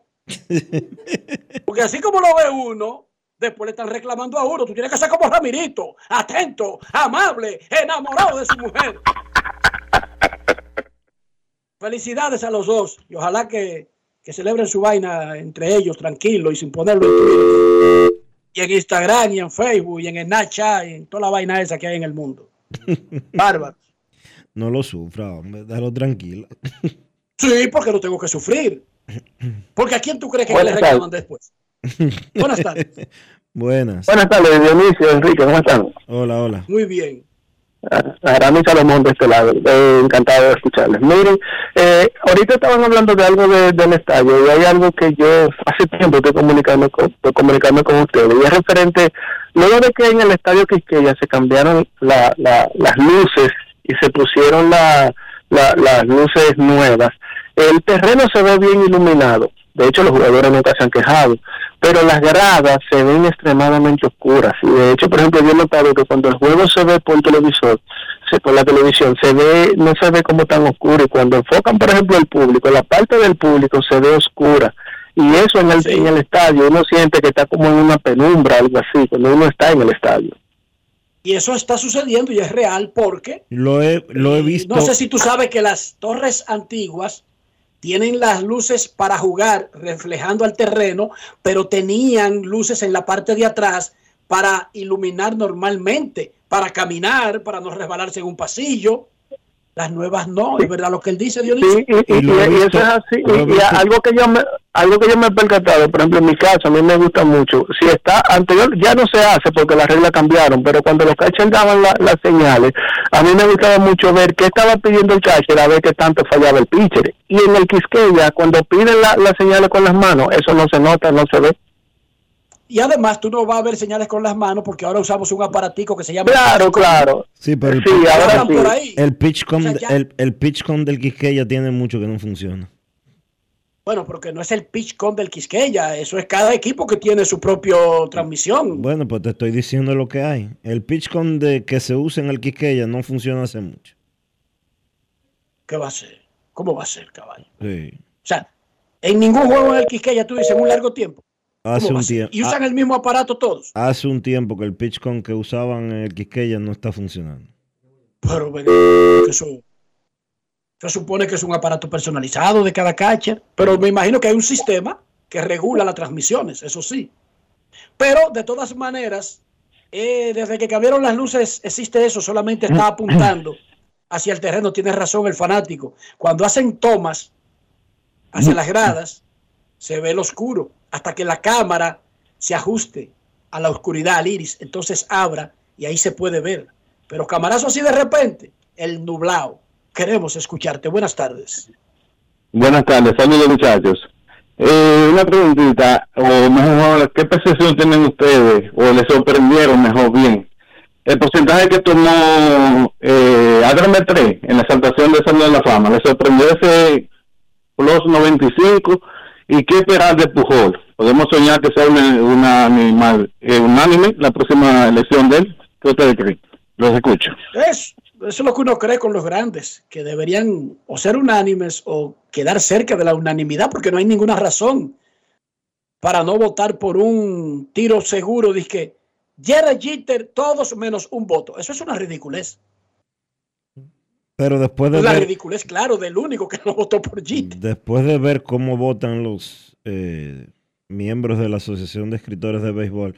S4: Porque así como lo ve uno, después le están reclamando a uno. Tú tienes que ser como Ramirito, atento, amable, enamorado de su mujer. Felicidades a los dos y ojalá que, que celebren su vaina entre ellos tranquilo y sin ponerlo en Twitter. Y en Instagram y en Facebook y en el Snapchat y en toda la vaina esa que hay en el mundo. Bárbaro.
S1: No lo sufra, hombre, déjalo tranquilo.
S4: Sí, porque no tengo que sufrir. Porque a quién tú crees que le reclaman después. Buenas tardes.
S1: Buenas.
S40: Buenas tardes, Dionisio, Enrique, ¿cómo están?
S1: Hola, hola.
S4: Muy bien.
S40: Aramis Salomón de este lado, eh, encantado de escucharles. Miren, eh, ahorita estaban hablando de algo de- del estadio y hay algo que yo hace tiempo estoy comunicando con, estoy comunicando con ustedes y es referente, luego de que en el estadio Quisqueya se cambiaron la, la- las luces y se pusieron la- la- las luces nuevas, el terreno se ve bien iluminado, de hecho los jugadores nunca se han quejado, pero las gradas se ven extremadamente oscuras. Y de hecho por ejemplo yo he notado que cuando el juego se ve por televisor se, por la televisión se ve no se ve como tan oscuro. Y cuando enfocan por ejemplo el público la parte del público se ve oscura. Y eso en el, en el estadio uno siente que está como en una penumbra algo así cuando uno está en el estadio.
S4: Y eso está sucediendo y es real porque
S1: Lo he, lo he visto.
S4: no sé si tú sabes que las torres antiguas tienen las luces para jugar reflejando al terreno, pero tenían luces en la parte de atrás para iluminar normalmente, para caminar, para no resbalarse en un pasillo. Las nuevas no, es verdad lo que él dice, Dionisio.
S40: Sí, y, y- y- y eso es así. Y, y algo que yo me algo que yo me he percatado, por ejemplo, en mi caso, a mí me gusta mucho. Si está anterior, ya no se hace porque las reglas cambiaron, pero cuando los catchers daban la- las señales, a mí me gustaba mucho ver qué estaba pidiendo el catcher a ver qué tanto fallaba el pitcher. Y en el Quisqueya, cuando piden la- las señales con las manos, eso no se nota, no se ve.
S4: Y además tú no vas a ver señales con las manos porque ahora usamos un aparatico que se llama...
S40: Claro, claro.
S1: Sí, pero el,
S40: Sí,
S1: pitch-
S40: ahora
S4: Hablan por ahí.
S1: el pitch con,
S4: O sea, ya-
S1: el, el pitch con del Quisqueya tiene mucho que no funciona.
S4: Bueno, porque no es el pitch con del Quisqueya, eso es cada equipo que tiene su propia transmisión.
S1: Bueno, pues te estoy diciendo lo que hay. El pitch con de que se usa en el Quisqueya no funciona hace mucho.
S4: ¿Qué va a ser? ¿Cómo va a ser, caballo?
S1: Sí.
S4: O sea, en ningún juego en el Quisqueya tú dices en un largo tiempo. ¿Cómo
S1: Hace un tiempo.
S4: Y usan el mismo aparato todos.
S1: Hace un tiempo que el pitch con que usaban en el Quisqueya no está funcionando.
S4: Pero eso se supone que es un aparato personalizado de cada catcher, pero me imagino que hay un sistema que regula las transmisiones, eso sí. Pero de todas maneras, eh, desde que cambiaron las luces existe eso, solamente está apuntando hacia el terreno, tiene razón el fanático. Cuando hacen tomas hacia las gradas, se ve el oscuro, hasta que la cámara se ajuste a la oscuridad, al iris, entonces abra y ahí se puede ver. Pero camarazo así de repente, el nublado. Queremos escucharte. Buenas tardes.
S41: Buenas tardes, saludos muchachos. Eh, una preguntita, o mejor, ¿qué percepción tienen ustedes, o les sorprendieron mejor bien? El porcentaje que tomó eh, 3 en la exaltación de Salud de la Fama, ¿les sorprendió ese plus 95? ¿Y qué esperar de Pujol? ¿Podemos soñar que sea una, una animal eh, unánime la próxima elección de él? ¿Qué ustedes creen? Los escucho.
S4: Es, eso es lo que uno cree con los grandes, que deberían o ser unánimes o quedar cerca de la unanimidad, porque no hay ninguna razón para no votar por un tiro seguro. Dice que Jeter, todos menos un voto. Eso es una ridiculez.
S1: Pero después de
S4: la
S1: ver,
S4: ridiculez, claro, del único que no votó por Jeter.
S1: después de ver cómo votan los eh, miembros de la Asociación de Escritores de Béisbol,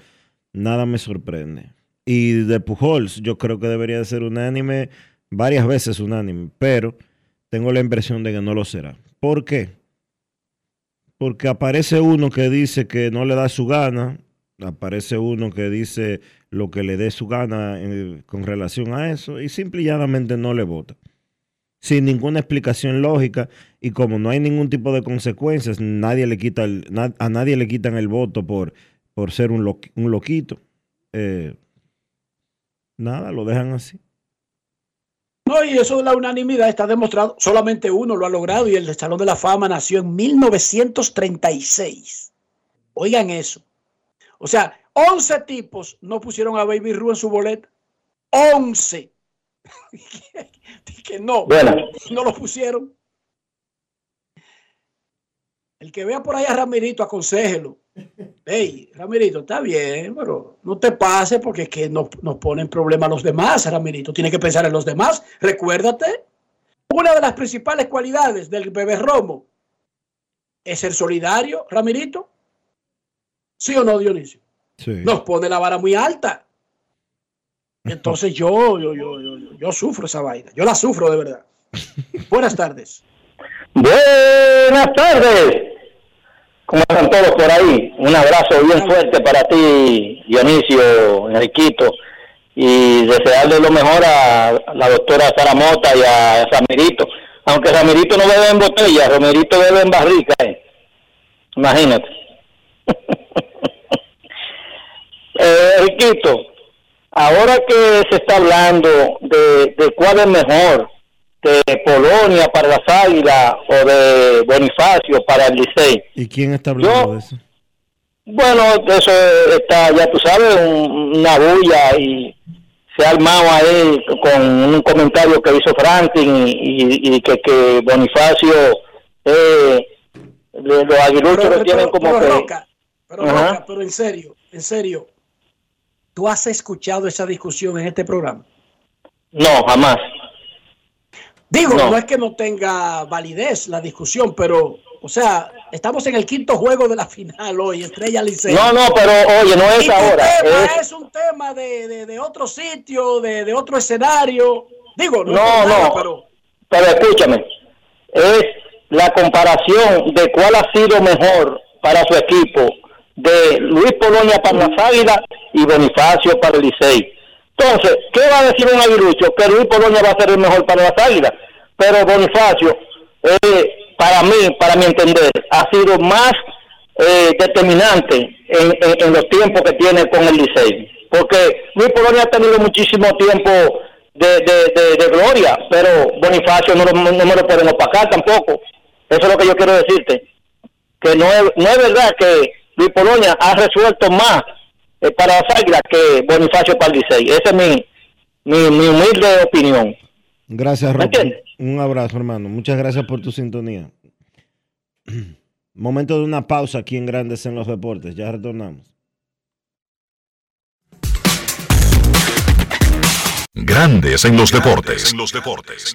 S1: nada me sorprende. Y de Pujols, yo creo que debería de ser unánime, varias veces unánime, pero tengo la impresión de que no lo será. ¿Por qué? Porque aparece uno que dice que no le da su gana, aparece uno que dice lo que le dé su gana eh, con relación a eso y simple y llanamente no le vota. Sin ninguna explicación lógica y como no hay ningún tipo de consecuencias, nadie le quita a nadie le quitan el voto por, por ser un, loquito. Eh, nada, lo dejan así.
S4: No, y eso de la unanimidad está demostrado. Solamente uno lo ha logrado y el Salón de la Fama nació en 1936. Oigan eso. O sea, 11 tipos no pusieron a Baby Ruth en su boleta. 11. que no, no lo pusieron. El que vea por ahí a Ramirito, aconsejelo. Hey, Ramirito, está bien, pero no te pase porque es que nos, nos ponen problemas los demás, Ramirito. Tiene que pensar en los demás. Recuérdate, una de las principales cualidades del bebé Romo es ser solidario, Ramirito. ¿Sí o no, Dionisio? Nos pone la vara muy alta. Entonces yo, yo, yo, yo, yo sufro esa vaina. Yo la sufro de verdad. Buenas tardes.
S42: Buenas tardes. ¿Cómo están todos por ahí? Un abrazo bien fuerte para ti, Dionisio, Enriquito, y desearle lo mejor a la doctora Sara Mota y a Ramirito. Aunque Ramirito no bebe en botella, Ramirito bebe en barrica. ¿eh? Imagínate. eh, Enriquito, ahora que se está hablando de, de cuál es mejor, de Polonia para las Águilas o de Bonifacio para el Licey.
S1: ¿Y quién está hablando de eso?
S42: Bueno, eso está, ya tú sabes, una bulla y se ha armado ahí con un comentario que hizo Franklin y, que, que Bonifacio, eh, los aguiluchos
S4: que
S42: tienen como que...
S4: pero, pero en serio, en serio, ¿tú has escuchado esa discusión en este programa?
S42: No, jamás.
S4: Digo, no. es que no tenga validez la discusión, pero, o sea, estamos en el quinto juego de la final hoy, Estrella Liceo.
S42: No, no, pero oye, no es ahora.
S4: Tema es... un tema de, de, otro sitio, de, de, otro escenario. Digo,
S42: no, no, no pero... pero escúchame, es la comparación de cuál ha sido mejor para su equipo de Luis Polonia para las Águilas y Bonifacio para el Licey. Entonces, ¿qué va a decir un aguilucho? Que Luis Polonia va a ser el mejor para las águilas. Pero Bonifacio, eh, para mí, para mi entender, ha sido más eh, determinante en, los tiempos que tiene con el Licey. Porque Luis Polonia ha tenido muchísimo tiempo de, gloria, pero Bonifacio no, no, me lo pueden opacar tampoco. Eso es lo que yo quiero decirte. Que no es, no es verdad que Luis Polonia ha resuelto más para las águilas que Bonifacio el Esa es mi, mi, humilde opinión.
S1: Gracias, Roque. Un abrazo, hermano. Muchas gracias por tu sintonía. Momento de una pausa aquí en Grandes en los Deportes. Ya retornamos.
S3: Grandes en los deportes. En los deportes.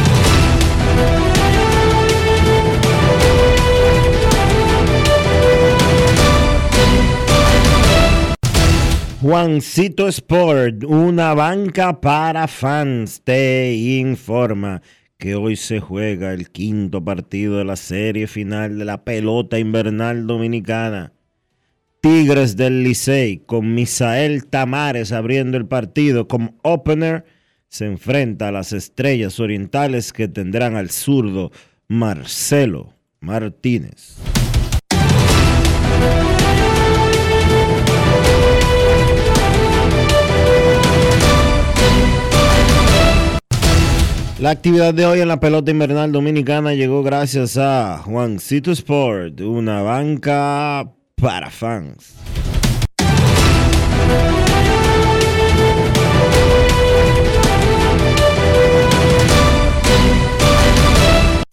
S1: Juancito Sport, una banca para fans, te informa que hoy se juega el quinto partido de la serie final de la pelota invernal dominicana. Tigres del Licey con Misael Tamares abriendo el partido como opener se enfrenta a las estrellas orientales que tendrán al zurdo Marcelo Martínez. La actividad de hoy en la pelota invernal dominicana llegó gracias a Juancito Sport, una banca para fans.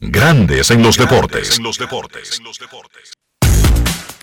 S3: Grandes en los deportes.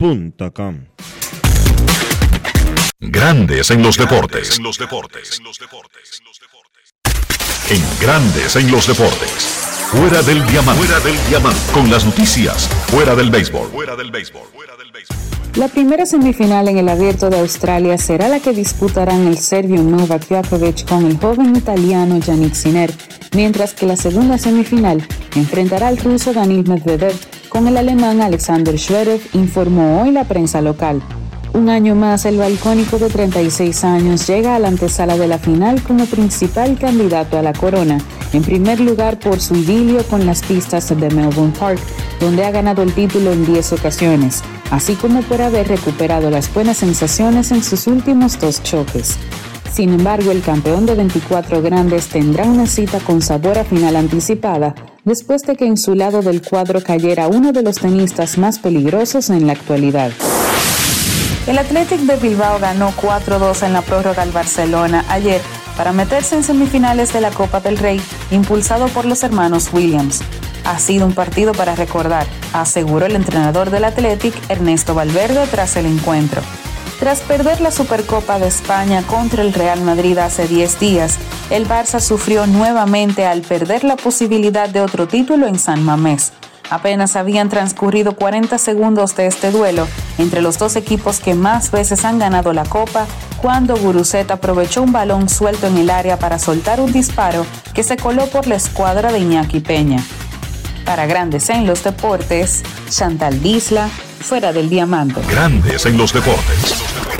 S1: InvierteRD.com
S3: Grandes en los deportes. En Grandes en los deportes. Fuera del diamante. Fuera del diamante. Con las noticias. Fuera del béisbol. Fuera del béisbol.
S43: La primera semifinal en el Abierto de Australia será la que disputarán el serbio Novak Djokovic con el joven italiano Yannick Sinner, mientras que la segunda semifinal enfrentará al ruso Danil Medvedev con el alemán Alexander Zverev, informó hoy la prensa local. Un año más, el balcónico de 36 años llega a la antesala de la final como principal candidato a la corona, en primer lugar por su idilio con las pistas de Melbourne Park, donde ha ganado el título en 10 ocasiones, así como por haber recuperado las buenas sensaciones en sus últimos dos choques. Sin embargo, el campeón de 24 grandes tendrá una cita con sabor a final anticipada, después de que en su lado del cuadro cayera uno de los tenistas más peligrosos en la actualidad. El Athletic de Bilbao ganó 4-2 en la prórroga al Barcelona ayer para meterse en semifinales de la Copa del Rey, impulsado por los hermanos Williams. Ha sido un partido para recordar, aseguró el entrenador del Athletic, Ernesto Valverde, tras el encuentro. Tras perder la Supercopa de España contra el Real Madrid hace 10 días, el Barça sufrió nuevamente al perder la posibilidad de otro título en San Mamés. Apenas habían transcurrido 40 segundos de este duelo entre los dos equipos que más veces han ganado la Copa cuando Guruset aprovechó un balón suelto en el área para soltar un disparo que se coló por la escuadra de Iñaki Peña. Para Grandes en los Deportes, Chantal Disla, fuera del diamante.
S3: Grandes en los deportes.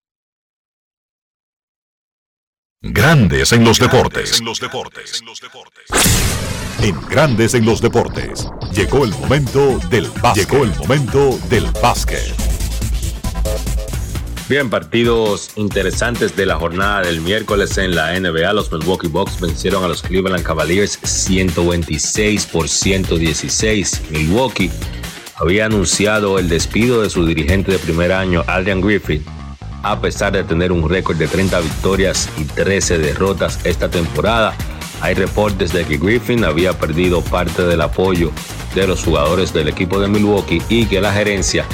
S3: Grandes en los deportes. En Grandes en los deportes. Llegó el momento del básquet. Llegó el momento del básquet.
S44: Bien, partidos interesantes de la jornada del miércoles en la NBA. Los Milwaukee Bucks vencieron a los Cleveland Cavaliers 126 por 116. Milwaukee había anunciado el despido de su dirigente de primer año, Adrian Griffith, a pesar de tener un récord de 30 victorias y 13 derrotas esta temporada. Hay reportes de que Griffin había perdido parte del apoyo de los jugadores del equipo de Milwaukee y que la gerencia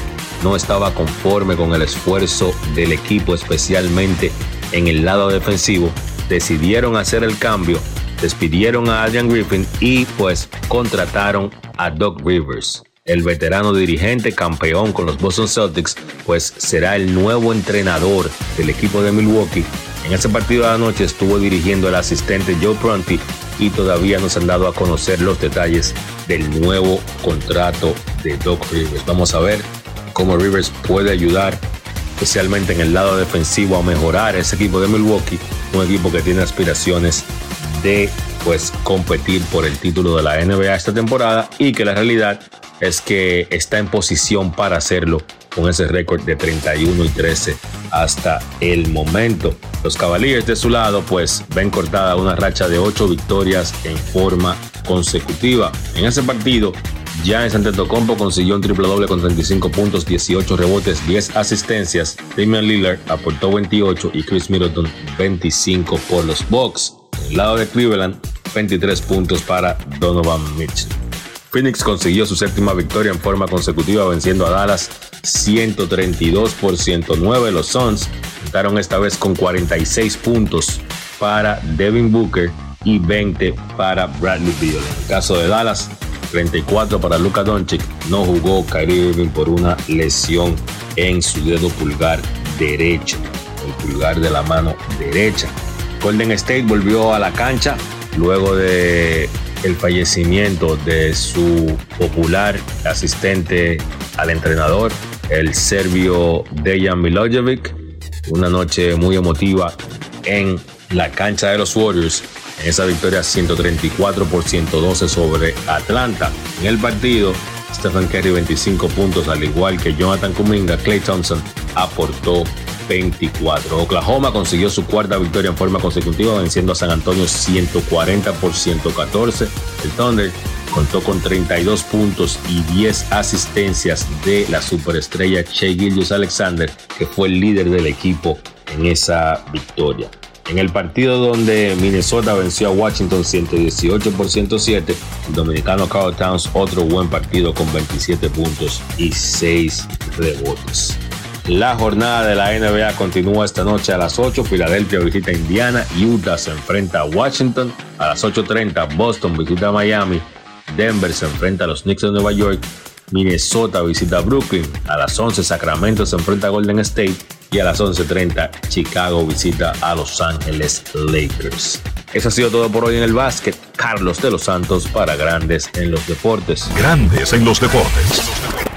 S44: no estaba conforme con el esfuerzo del equipo, especialmente en el lado defensivo. Decidieron hacer el cambio, despidieron a Adrian Griffin y pues contrataron a Doug Rivers el veterano dirigente campeón con los Boston Celtics, pues será el nuevo entrenador del equipo de Milwaukee. En ese partido de la noche estuvo dirigiendo el asistente Joe Pronti y todavía no se han dado a conocer los detalles del nuevo contrato de Doc Rivers. Vamos a ver cómo Rivers puede ayudar, especialmente en el lado defensivo, a mejorar ese equipo de Milwaukee, un equipo que tiene aspiraciones de pues competir por el título de la NBA esta temporada y que la realidad es que está en posición para hacerlo con ese récord de 31 y 13 hasta el momento. Los Cavaliers de su lado pues ven cortada una racha de 8 victorias en forma consecutiva. En ese partido en Antetokounmpo consiguió un triple doble con 35 puntos, 18 rebotes, 10 asistencias. Damian Lillard aportó 28 y Chris Middleton 25 por los Bucks. En el lado de Cleveland, 23 puntos para Donovan Mitchell. Phoenix consiguió su séptima victoria en forma consecutiva venciendo a Dallas 132 por 109. Los Suns contaron esta vez con 46 puntos para Devin Booker y 20 para Bradley Beal. En el caso de Dallas, 34 para Luka Doncic. No jugó Kyrie Irving por una lesión en su dedo pulgar derecho, el pulgar de la mano derecha. Golden State volvió a la cancha luego de el fallecimiento de su popular asistente al entrenador, el serbio Dejan Milojevic. Una noche muy emotiva en la cancha de los Warriors. En esa victoria 134 por 112 sobre Atlanta. En el partido, Stephen Curry 25 puntos, al igual que Jonathan Kuminga, Clay Thompson aportó 24. Oklahoma consiguió su cuarta victoria en forma consecutiva, venciendo a San Antonio 140 por 114. El Thunder contó con 32 puntos y 10 asistencias de la superestrella Shea Gillius Alexander, que fue el líder del equipo en esa victoria. En el partido donde Minnesota venció a Washington 118 por 107, el dominicano Carl Towns otro buen partido con 27 puntos y 6 rebotes. La jornada de la NBA continúa esta noche a las 8. Filadelfia visita Indiana. Utah se enfrenta a Washington. A las 8.30 Boston visita Miami. Denver se enfrenta a los Knicks de Nueva York. Minnesota visita Brooklyn. A las 11 Sacramento se enfrenta a Golden State. Y a las 11.30 Chicago visita a Los Ángeles Lakers. Eso ha sido todo por hoy en el básquet. Carlos de los Santos para Grandes en los Deportes.
S3: Grandes en los Deportes.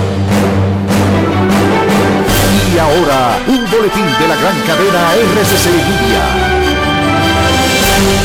S32: Y ahora, un boletín de la gran cadena RCC Libia.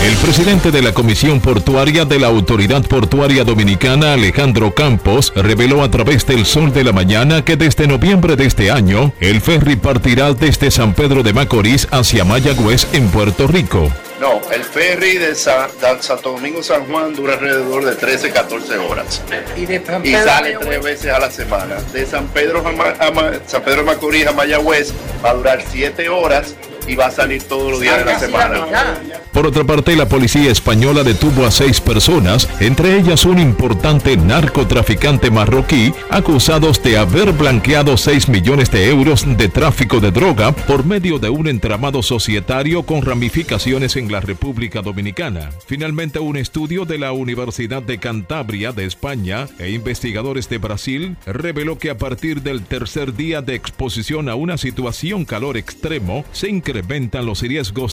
S3: El presidente de la Comisión Portuaria de la Autoridad Portuaria Dominicana, Alejandro Campos, reveló a través del Sol de la Mañana que desde noviembre de este año, el ferry partirá desde San Pedro de Macorís hacia Mayagüez en Puerto Rico.
S33: No, el ferry de, Sa- de Santo Domingo San Juan dura alrededor de 13, 14 horas.
S45: Y, de
S33: Y sale tres veces a la semana. De San Pedro, a Ma- a Ma- San Pedro de Macorís a Mayagüez va a durar 7 horas y va a salir todos los días de la semana.
S3: Por otra parte, la policía española detuvo a seis personas, entre ellas un importante narcotraficante marroquí, acusados de haber blanqueado 6 millones de euros de tráfico de droga por medio de un entramado societario con ramificaciones en la República Dominicana. Finalmente, un estudio de la Universidad de Cantabria de España e investigadores de Brasil reveló que a partir del tercer día de exposición a una situación calor extremo, se incrementan los riesgos